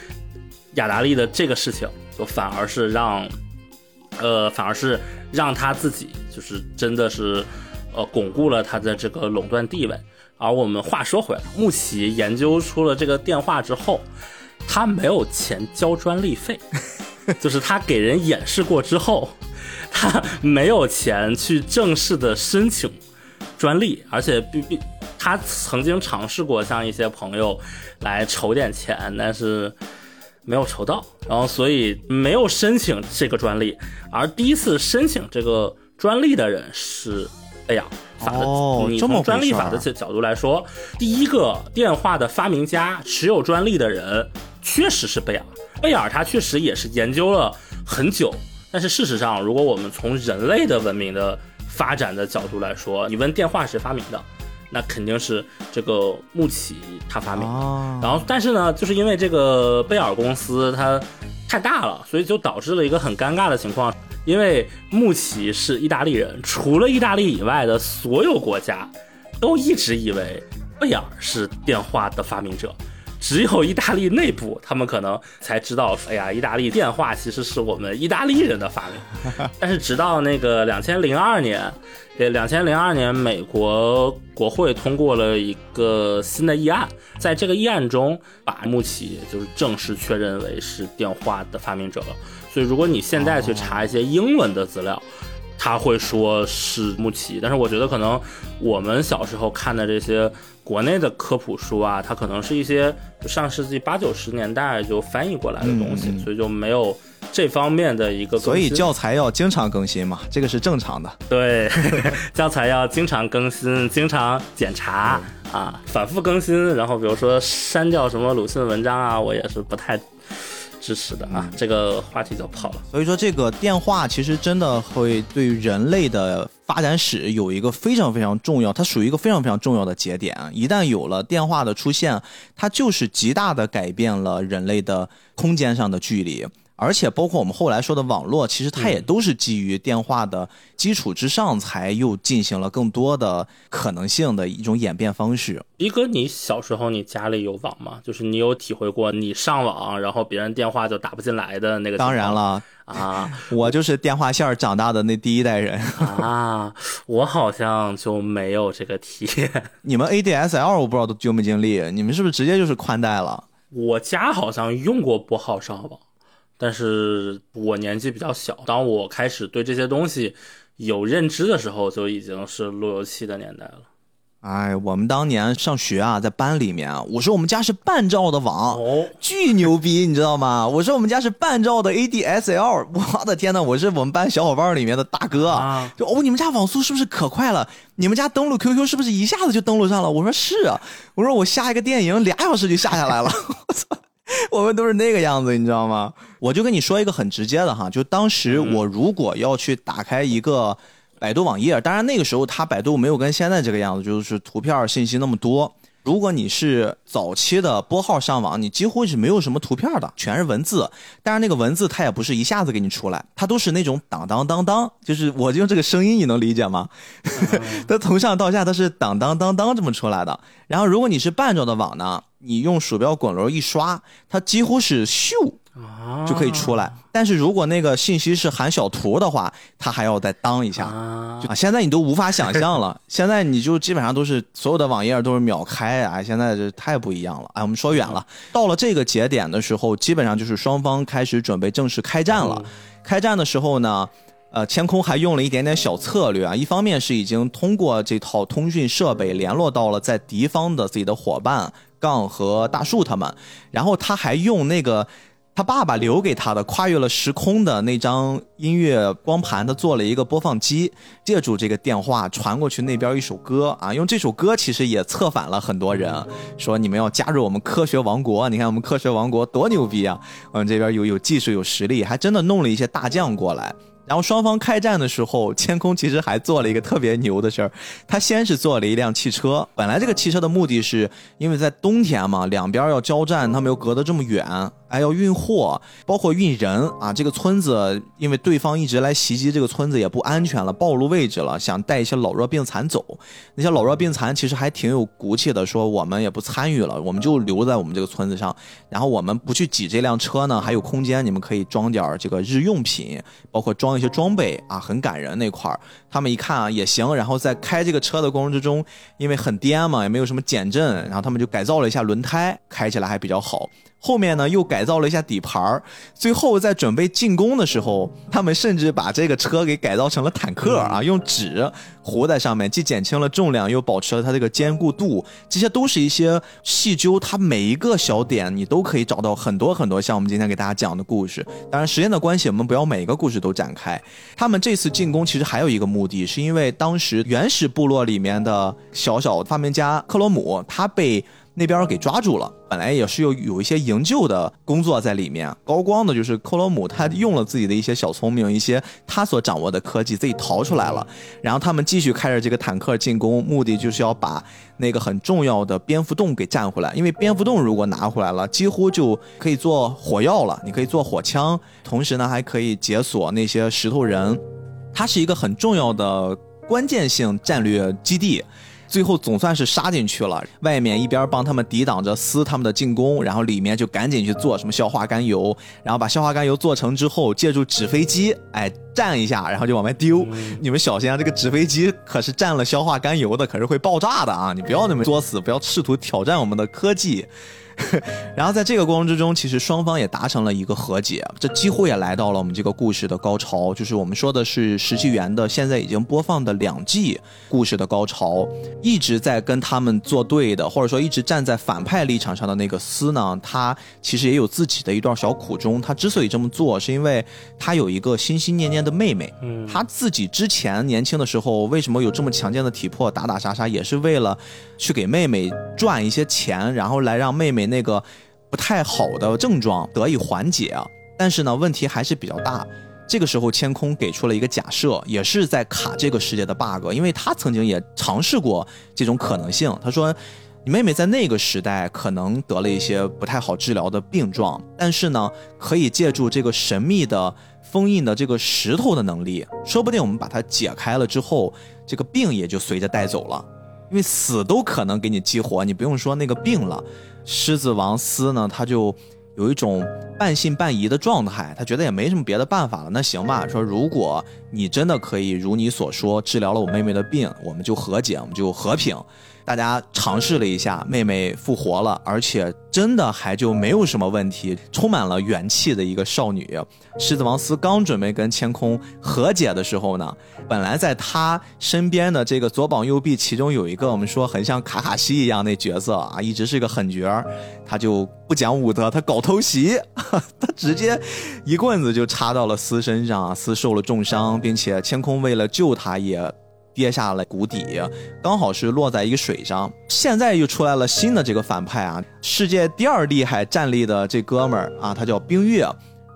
S2: 雅达利的这个事情就反而是让，呃，反而是让他自己就是真的是。呃，巩固了他的这个垄断地位。而我们话说回来，穆奇研究出了这个电话之后，他没有钱交专利费，[laughs] 就是他给人演示过之后，[laughs] 他没有钱去正式的申请专利，而且必必他曾经尝试过向一些朋友来筹点钱，但是没有筹到，然后所以没有申请这个专利。而第一次申请这个专利的人是。哎呀法的，你从专利法的这角度来说，第一个电话的发明家、持有专利的人确实是贝尔。贝尔他确实也是研究了很久，但是事实上，如果我们从人类的文明的发展的角度来说，你问电话谁发明的，那肯定是这个穆奇他发明。哦然后，但是呢，就是因为这个贝尔公司它太大了，所以就导致了一个很尴尬的情况。因为穆奇是意大利人，除了意大利以外的所有国家，都一直以为贝尔是电话的发明者，只有意大利内部，他们可能才知道，哎呀，意大利电话其实是我们意大利人的发明。[laughs] 但是直到那个两千零二年，对，两千零二年，美国国会通过了一个新的议案，在这个议案中，把穆奇就是正式确认为是电话的发明者了。所以，如果你现在去查一些英文的资料，他会说是穆奇。但是，我觉得可能我们小时候看的这些国内的科普书啊，它可能是一些上世纪八九十年代就翻译过来的东西，所以就没有这方面的一个。
S1: 所以教材要经常更新嘛，这个是正常的。
S2: 对，教材要经常更新，经常检查啊，反复更新。然后，比如说删掉什么鲁迅文章啊，我也是不太。支持的啊，这个话题就跑了。
S1: 所以说，这个电话其实真的会对人类的发展史有一个非常非常重要，它属于一个非常非常重要的节点。一旦有了电话的出现，它就是极大的改变了人类的空间上的距离。而且包括我们后来说的网络，其实它也都是基于电话的基础之上，才又进行了更多的可能性的一种演变方式。
S2: 一哥，你小时候你家里有网吗？就是你有体会过你上网，然后别人电话就打不进来的那个？
S1: 当然了啊，[laughs] 我就是电话线长大的那第一代人
S2: 啊。我好像就没有这个体验。
S1: 你们 ADSL 我不知道都经没经历，你们是不是直接就是宽带了？
S2: 我家好像用过拨号上网。但是我年纪比较小，当我开始对这些东西有认知的时候，就已经是路由器的年代了。
S1: 哎，我们当年上学啊，在班里面，我说我们家是半兆的网，巨牛逼，你知道吗？我说我们家是半兆的 ADSL，我的天呐，我是我们班小伙伴里面的大哥啊！就哦，你们家网速是不是可快了？你们家登录 QQ 是不是一下子就登录上了？我说是啊，我说我下一个电影俩小时就下下来了，我操！[laughs] 我们都是那个样子，你知道吗？我就跟你说一个很直接的哈，就当时我如果要去打开一个百度网页，当然那个时候它百度没有跟现在这个样子，就是图片信息那么多。如果你是早期的拨号上网，你几乎是没有什么图片的，全是文字。但是那个文字它也不是一下子给你出来，它都是那种当当当当，就是我用这个声音你能理解吗？[laughs] 它从上到下都是当当当当这么出来的。然后如果你是半兆的网呢？你用鼠标滚轮一刷，它几乎是咻就可以出来。但是如果那个信息是含小图的话，他还要再当一下。啊，现在你都无法想象了。[laughs] 现在你就基本上都是所有的网页都是秒开啊！现在这太不一样了。哎，我们说远了。到了这个节点的时候，基本上就是双方开始准备正式开战了。开战的时候呢？呃，天空还用了一点点小策略啊，一方面是已经通过这套通讯设备联络到了在敌方的自己的伙伴杠和大树他们，然后他还用那个他爸爸留给他的跨越了时空的那张音乐光盘，他做了一个播放机，借助这个电话传过去那边一首歌啊，用这首歌其实也策反了很多人，说你们要加入我们科学王国，你看我们科学王国多牛逼啊，我们这边有有技术有实力，还真的弄了一些大将过来。然后双方开战的时候，千空其实还做了一个特别牛的事儿。他先是做了一辆汽车，本来这个汽车的目的是因为在冬天嘛，两边要交战，他们又隔得这么远，还要运货，包括运人啊。这个村子因为对方一直来袭击这个村子，也不安全了，暴露位置了，想带一些老弱病残走。那些老弱病残其实还挺有骨气的，说我们也不参与了，我们就留在我们这个村子上。然后我们不去挤这辆车呢，还有空间，你们可以装点这个日用品，包括装。一些装备啊，很感人那块儿，他们一看啊也行，然后在开这个车的过程之中，因为很颠嘛，也没有什么减震，然后他们就改造了一下轮胎，开起来还比较好。后面呢又改造了一下底盘儿，最后在准备进攻的时候，他们甚至把这个车给改造成了坦克啊，用纸糊在上面，既减轻了重量，又保持了它这个坚固度。这些都是一些细究，它每一个小点你都可以找到很多很多像我们今天给大家讲的故事。当然时间的关系，我们不要每一个故事都展开。他们这次进攻其实还有一个目的，是因为当时原始部落里面的小小发明家克罗姆，他被。那边给抓住了，本来也是有有一些营救的工作在里面。高光的就是克罗姆，他用了自己的一些小聪明，一些他所掌握的科技，自己逃出来了。然后他们继续开着这个坦克进攻，目的就是要把那个很重要的蝙蝠洞给占回来。因为蝙蝠洞如果拿回来了，几乎就可以做火药了，你可以做火枪，同时呢还可以解锁那些石头人。它是一个很重要的关键性战略基地。最后总算是杀进去了，外面一边帮他们抵挡着撕他们的进攻，然后里面就赶紧去做什么硝化甘油，然后把硝化甘油做成之后，借助纸飞机，哎，蘸一下，然后就往外丢。你们小心啊，这个纸飞机可是蘸了硝化甘油的，可是会爆炸的啊！你不要那么作死，不要试图挑战我们的科技。[laughs] 然后在这个过程之中，其实双方也达成了一个和解，这几乎也来到了我们这个故事的高潮，就是我们说的是石纪元的现在已经播放的两季故事的高潮，一直在跟他们作对的，或者说一直站在反派立场上的那个司呢，他其实也有自己的一段小苦衷。他之所以这么做，是因为他有一个心心念念的妹妹。嗯，他自己之前年轻的时候为什么有这么强健的体魄，打打杀杀，也是为了去给妹妹赚一些钱，然后来让妹妹。那个不太好的症状得以缓解啊，但是呢，问题还是比较大。这个时候，千空给出了一个假设，也是在卡这个世界的 bug，因为他曾经也尝试过这种可能性。他说，你妹妹在那个时代可能得了一些不太好治疗的病状，但是呢，可以借助这个神秘的封印的这个石头的能力，说不定我们把它解开了之后，这个病也就随着带走了。因为死都可能给你激活，你不用说那个病了。狮子王斯呢，他就有一种半信半疑的状态，他觉得也没什么别的办法了。那行吧，说如果你真的可以如你所说治疗了我妹妹的病，我们就和解，我们就和平。大家尝试了一下，妹妹复活了，而且真的还就没有什么问题，充满了元气的一个少女。狮子王司刚准备跟千空和解的时候呢，本来在他身边的这个左膀右臂，其中有一个我们说很像卡卡西一样那角色啊，一直是个狠角儿，他就不讲武德，他搞偷袭，[laughs] 他直接一棍子就插到了司身上，司受了重伤，并且千空为了救他也。跌下了谷底，刚好是落在一个水上。现在又出来了新的这个反派啊，世界第二厉害战力的这哥们儿啊，他叫冰月，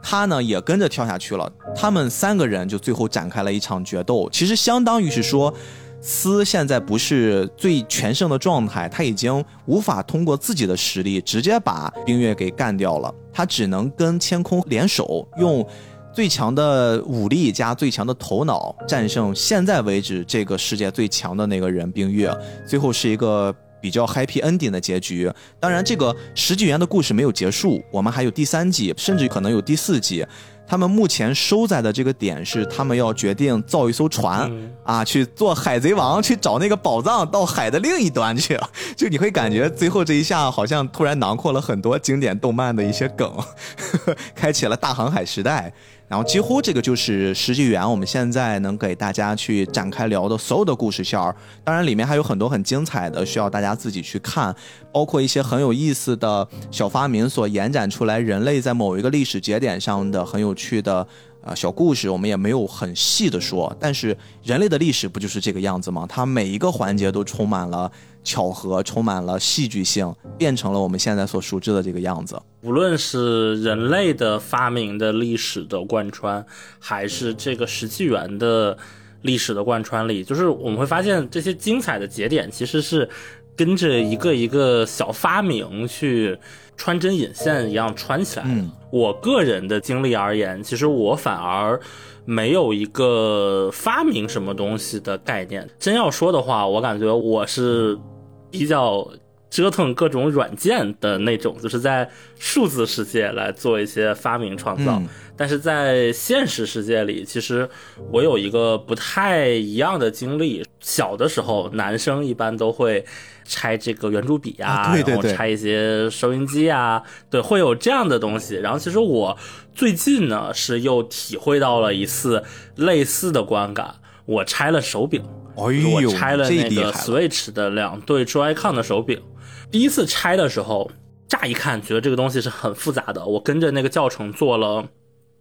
S1: 他呢也跟着跳下去了。他们三个人就最后展开了一场决斗。其实相当于是说，司现在不是最全盛的状态，他已经无法通过自己的实力直接把冰月给干掉了，他只能跟千空联手用。最强的武力加最强的头脑战胜现在为止这个世界最强的那个人冰月，最后是一个比较 happy ending 的结局。当然，这个十纪元的故事没有结束，我们还有第三季，甚至可能有第四季。他们目前收在的这个点是，他们要决定造一艘船啊，去做海贼王，去找那个宝藏，到海的另一端去。就你会感觉最后这一下好像突然囊括了很多经典动漫的一些梗，[laughs] 开启了大航海时代。然后几乎这个就是十纪元我们现在能给大家去展开聊的所有的故事线儿。当然里面还有很多很精彩的，需要大家自己去看，包括一些很有意思的小发明所延展出来人类在某一个历史节点上的很有趣的。啊，小故事我们也没有很细的说，但是人类的历史不就是这个样子吗？它每一个环节都充满了巧合，充满了戏剧性，变成了我们现在所熟知的这个样子。
S2: 无论是人类的发明的历史的贯穿，还是这个石纪元的历史的贯穿里，就是我们会发现这些精彩的节点其实是跟着一个一个小发明去。穿针引线一样穿起来。我个人的经历而言，其实我反而没有一个发明什么东西的概念。真要说的话，我感觉我是比较折腾各种软件的那种，就是在数字世界来做一些发明创造。但是在现实世界里，其实我有一个不太一样的经历。小的时候，男生一般都会。拆这个圆珠笔
S1: 啊，
S2: 然后拆一些收音机啊，对，会有这样的东西。然后其实我最近呢是又体会到了一次类似的观感，我拆了手柄，我拆了那个 Switch 的两对 Joy-Con 的手柄。第一次拆的时候，乍一看觉得这个东西是很复杂的，我跟着那个教程做了。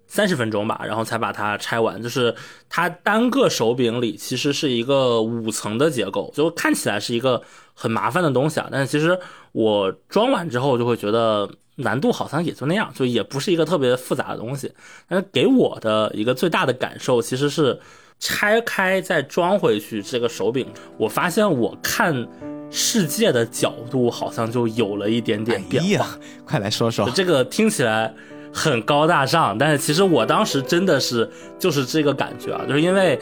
S2: 三十分钟吧，然后才把它拆完。就是它单个手柄里其实是一个五层的结构，就看起来是一个很麻烦的东西啊。但是其实我装完之后就会觉得难度好像也就那样，就也不是一个特别复杂的东西。但是给我的一个最大的感受其实是拆开再装回去这个手柄，我发现我看世界的角度好像就有了一点点变化。
S1: 快来说说
S2: 这个听起来。很高大上，但是其实我当时真的是就是这个感觉啊，就是因为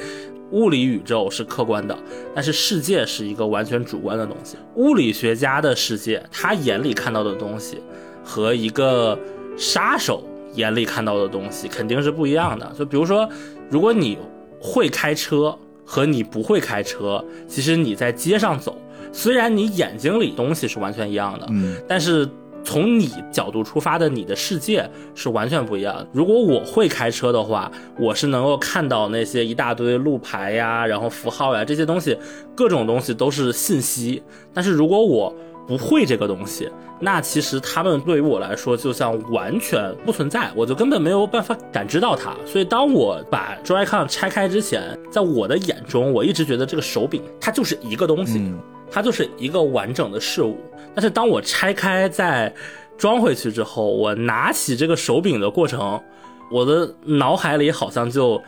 S2: 物理宇宙是客观的，但是世界是一个完全主观的东西。物理学家的世界，他眼里看到的东西和一个杀手眼里看到的东西肯定是不一样的。就比如说，如果你会开车和你不会开车，其实你在街上走，虽然你眼睛里东西是完全一样的，嗯，但是。从你角度出发的你的世界是完全不一样的。如果我会开车的话，我是能够看到那些一大堆路牌呀，然后符号呀这些东西，各种东西都是信息。但是如果我不会这个东西，那其实他们对于我来说就像完全不存在，我就根本没有办法感知到它。所以当我把 Joy-Con 拆开之前，在我的眼中，我一直觉得这个手柄它就是一个东西，它就是一个完整的事物。但是当我拆开再装回去之后，我拿起这个手柄的过程，我的脑海里好像就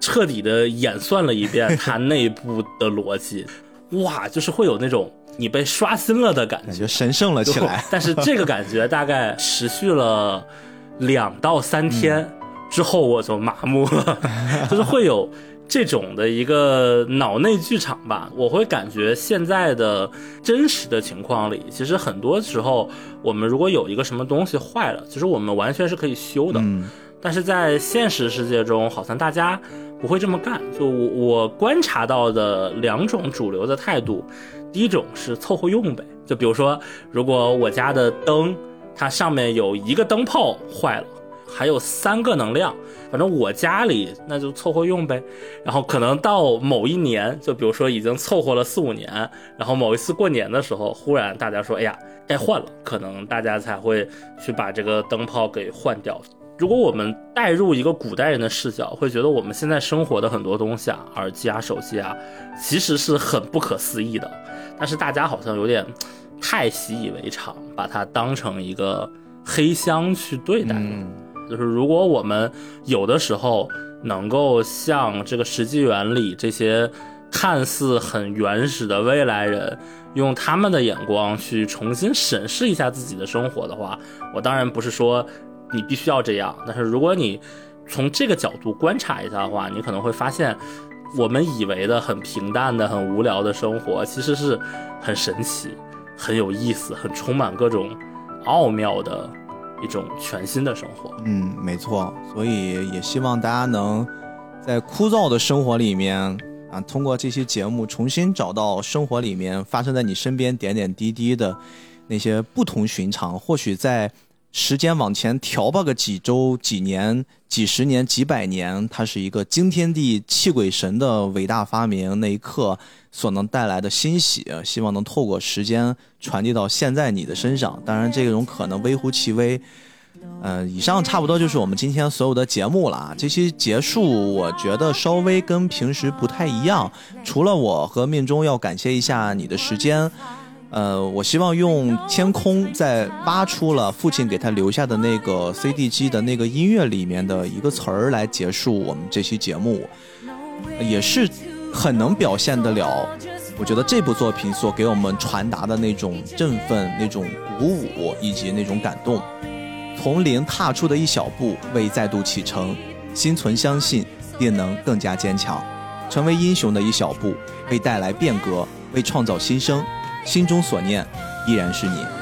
S2: 彻底的演算了一遍 [laughs] 它内部的逻辑，哇，就是会有那种你被刷新了的感觉，
S1: 神圣了起来。[laughs]
S2: 但是这个感觉大概持续了两到三天之后，我就麻木了，[laughs] 就是会有。这种的一个脑内剧场吧，我会感觉现在的真实的情况里，其实很多时候我们如果有一个什么东西坏了，其实我们完全是可以修的。嗯，但是在现实世界中，好像大家不会这么干。就我我观察到的两种主流的态度，第一种是凑合用呗。就比如说，如果我家的灯，它上面有一个灯泡坏了。还有三个能量，反正我家里那就凑合用呗。然后可能到某一年，就比如说已经凑合了四五年，然后某一次过年的时候，忽然大家说，哎呀，该换了，可能大家才会去把这个灯泡给换掉。如果我们带入一个古代人的视角，会觉得我们现在生活的很多东西啊，耳机啊、手机啊，其实是很不可思议的。但是大家好像有点太习以为常，把它当成一个黑箱去对待了。就是如果我们有的时候能够像这个《石纪元》里这些看似很原始的未来人，用他们的眼光去重新审视一下自己的生活的话，我当然不是说你必须要这样，但是如果你从这个角度观察一下的话，你可能会发现，我们以为的很平淡的、很无聊的生活，其实是很神奇、很有意思、很充满各种奥妙的。一种全新的生活，
S1: 嗯，没错，所以也希望大家能在枯燥的生活里面啊，通过这期节目重新找到生活里面发生在你身边点点滴滴的那些不同寻常，或许在时间往前调吧个几周、几年、几十年、几百年，它是一个惊天地泣鬼神的伟大发明。那一刻所能带来的欣喜，希望能透过时间传递到现在你的身上。当然，这种可能微乎其微。嗯，以上差不多就是我们今天所有的节目了。这期结束，我觉得稍微跟平时不太一样。除了我和命中要感谢一下你的时间。呃，我希望用天空在挖出了父亲给他留下的那个 CD 机的那个音乐里面的一个词儿来结束我们这期节目，也是很能表现得了。我觉得这部作品所给我们传达的那种振奋、那种鼓舞以及那种感动，从零踏出的一小步，为再度启程，心存相信，定能更加坚强，成为英雄的一小步，为带来变革，为创造新生。心中所念，依然是你。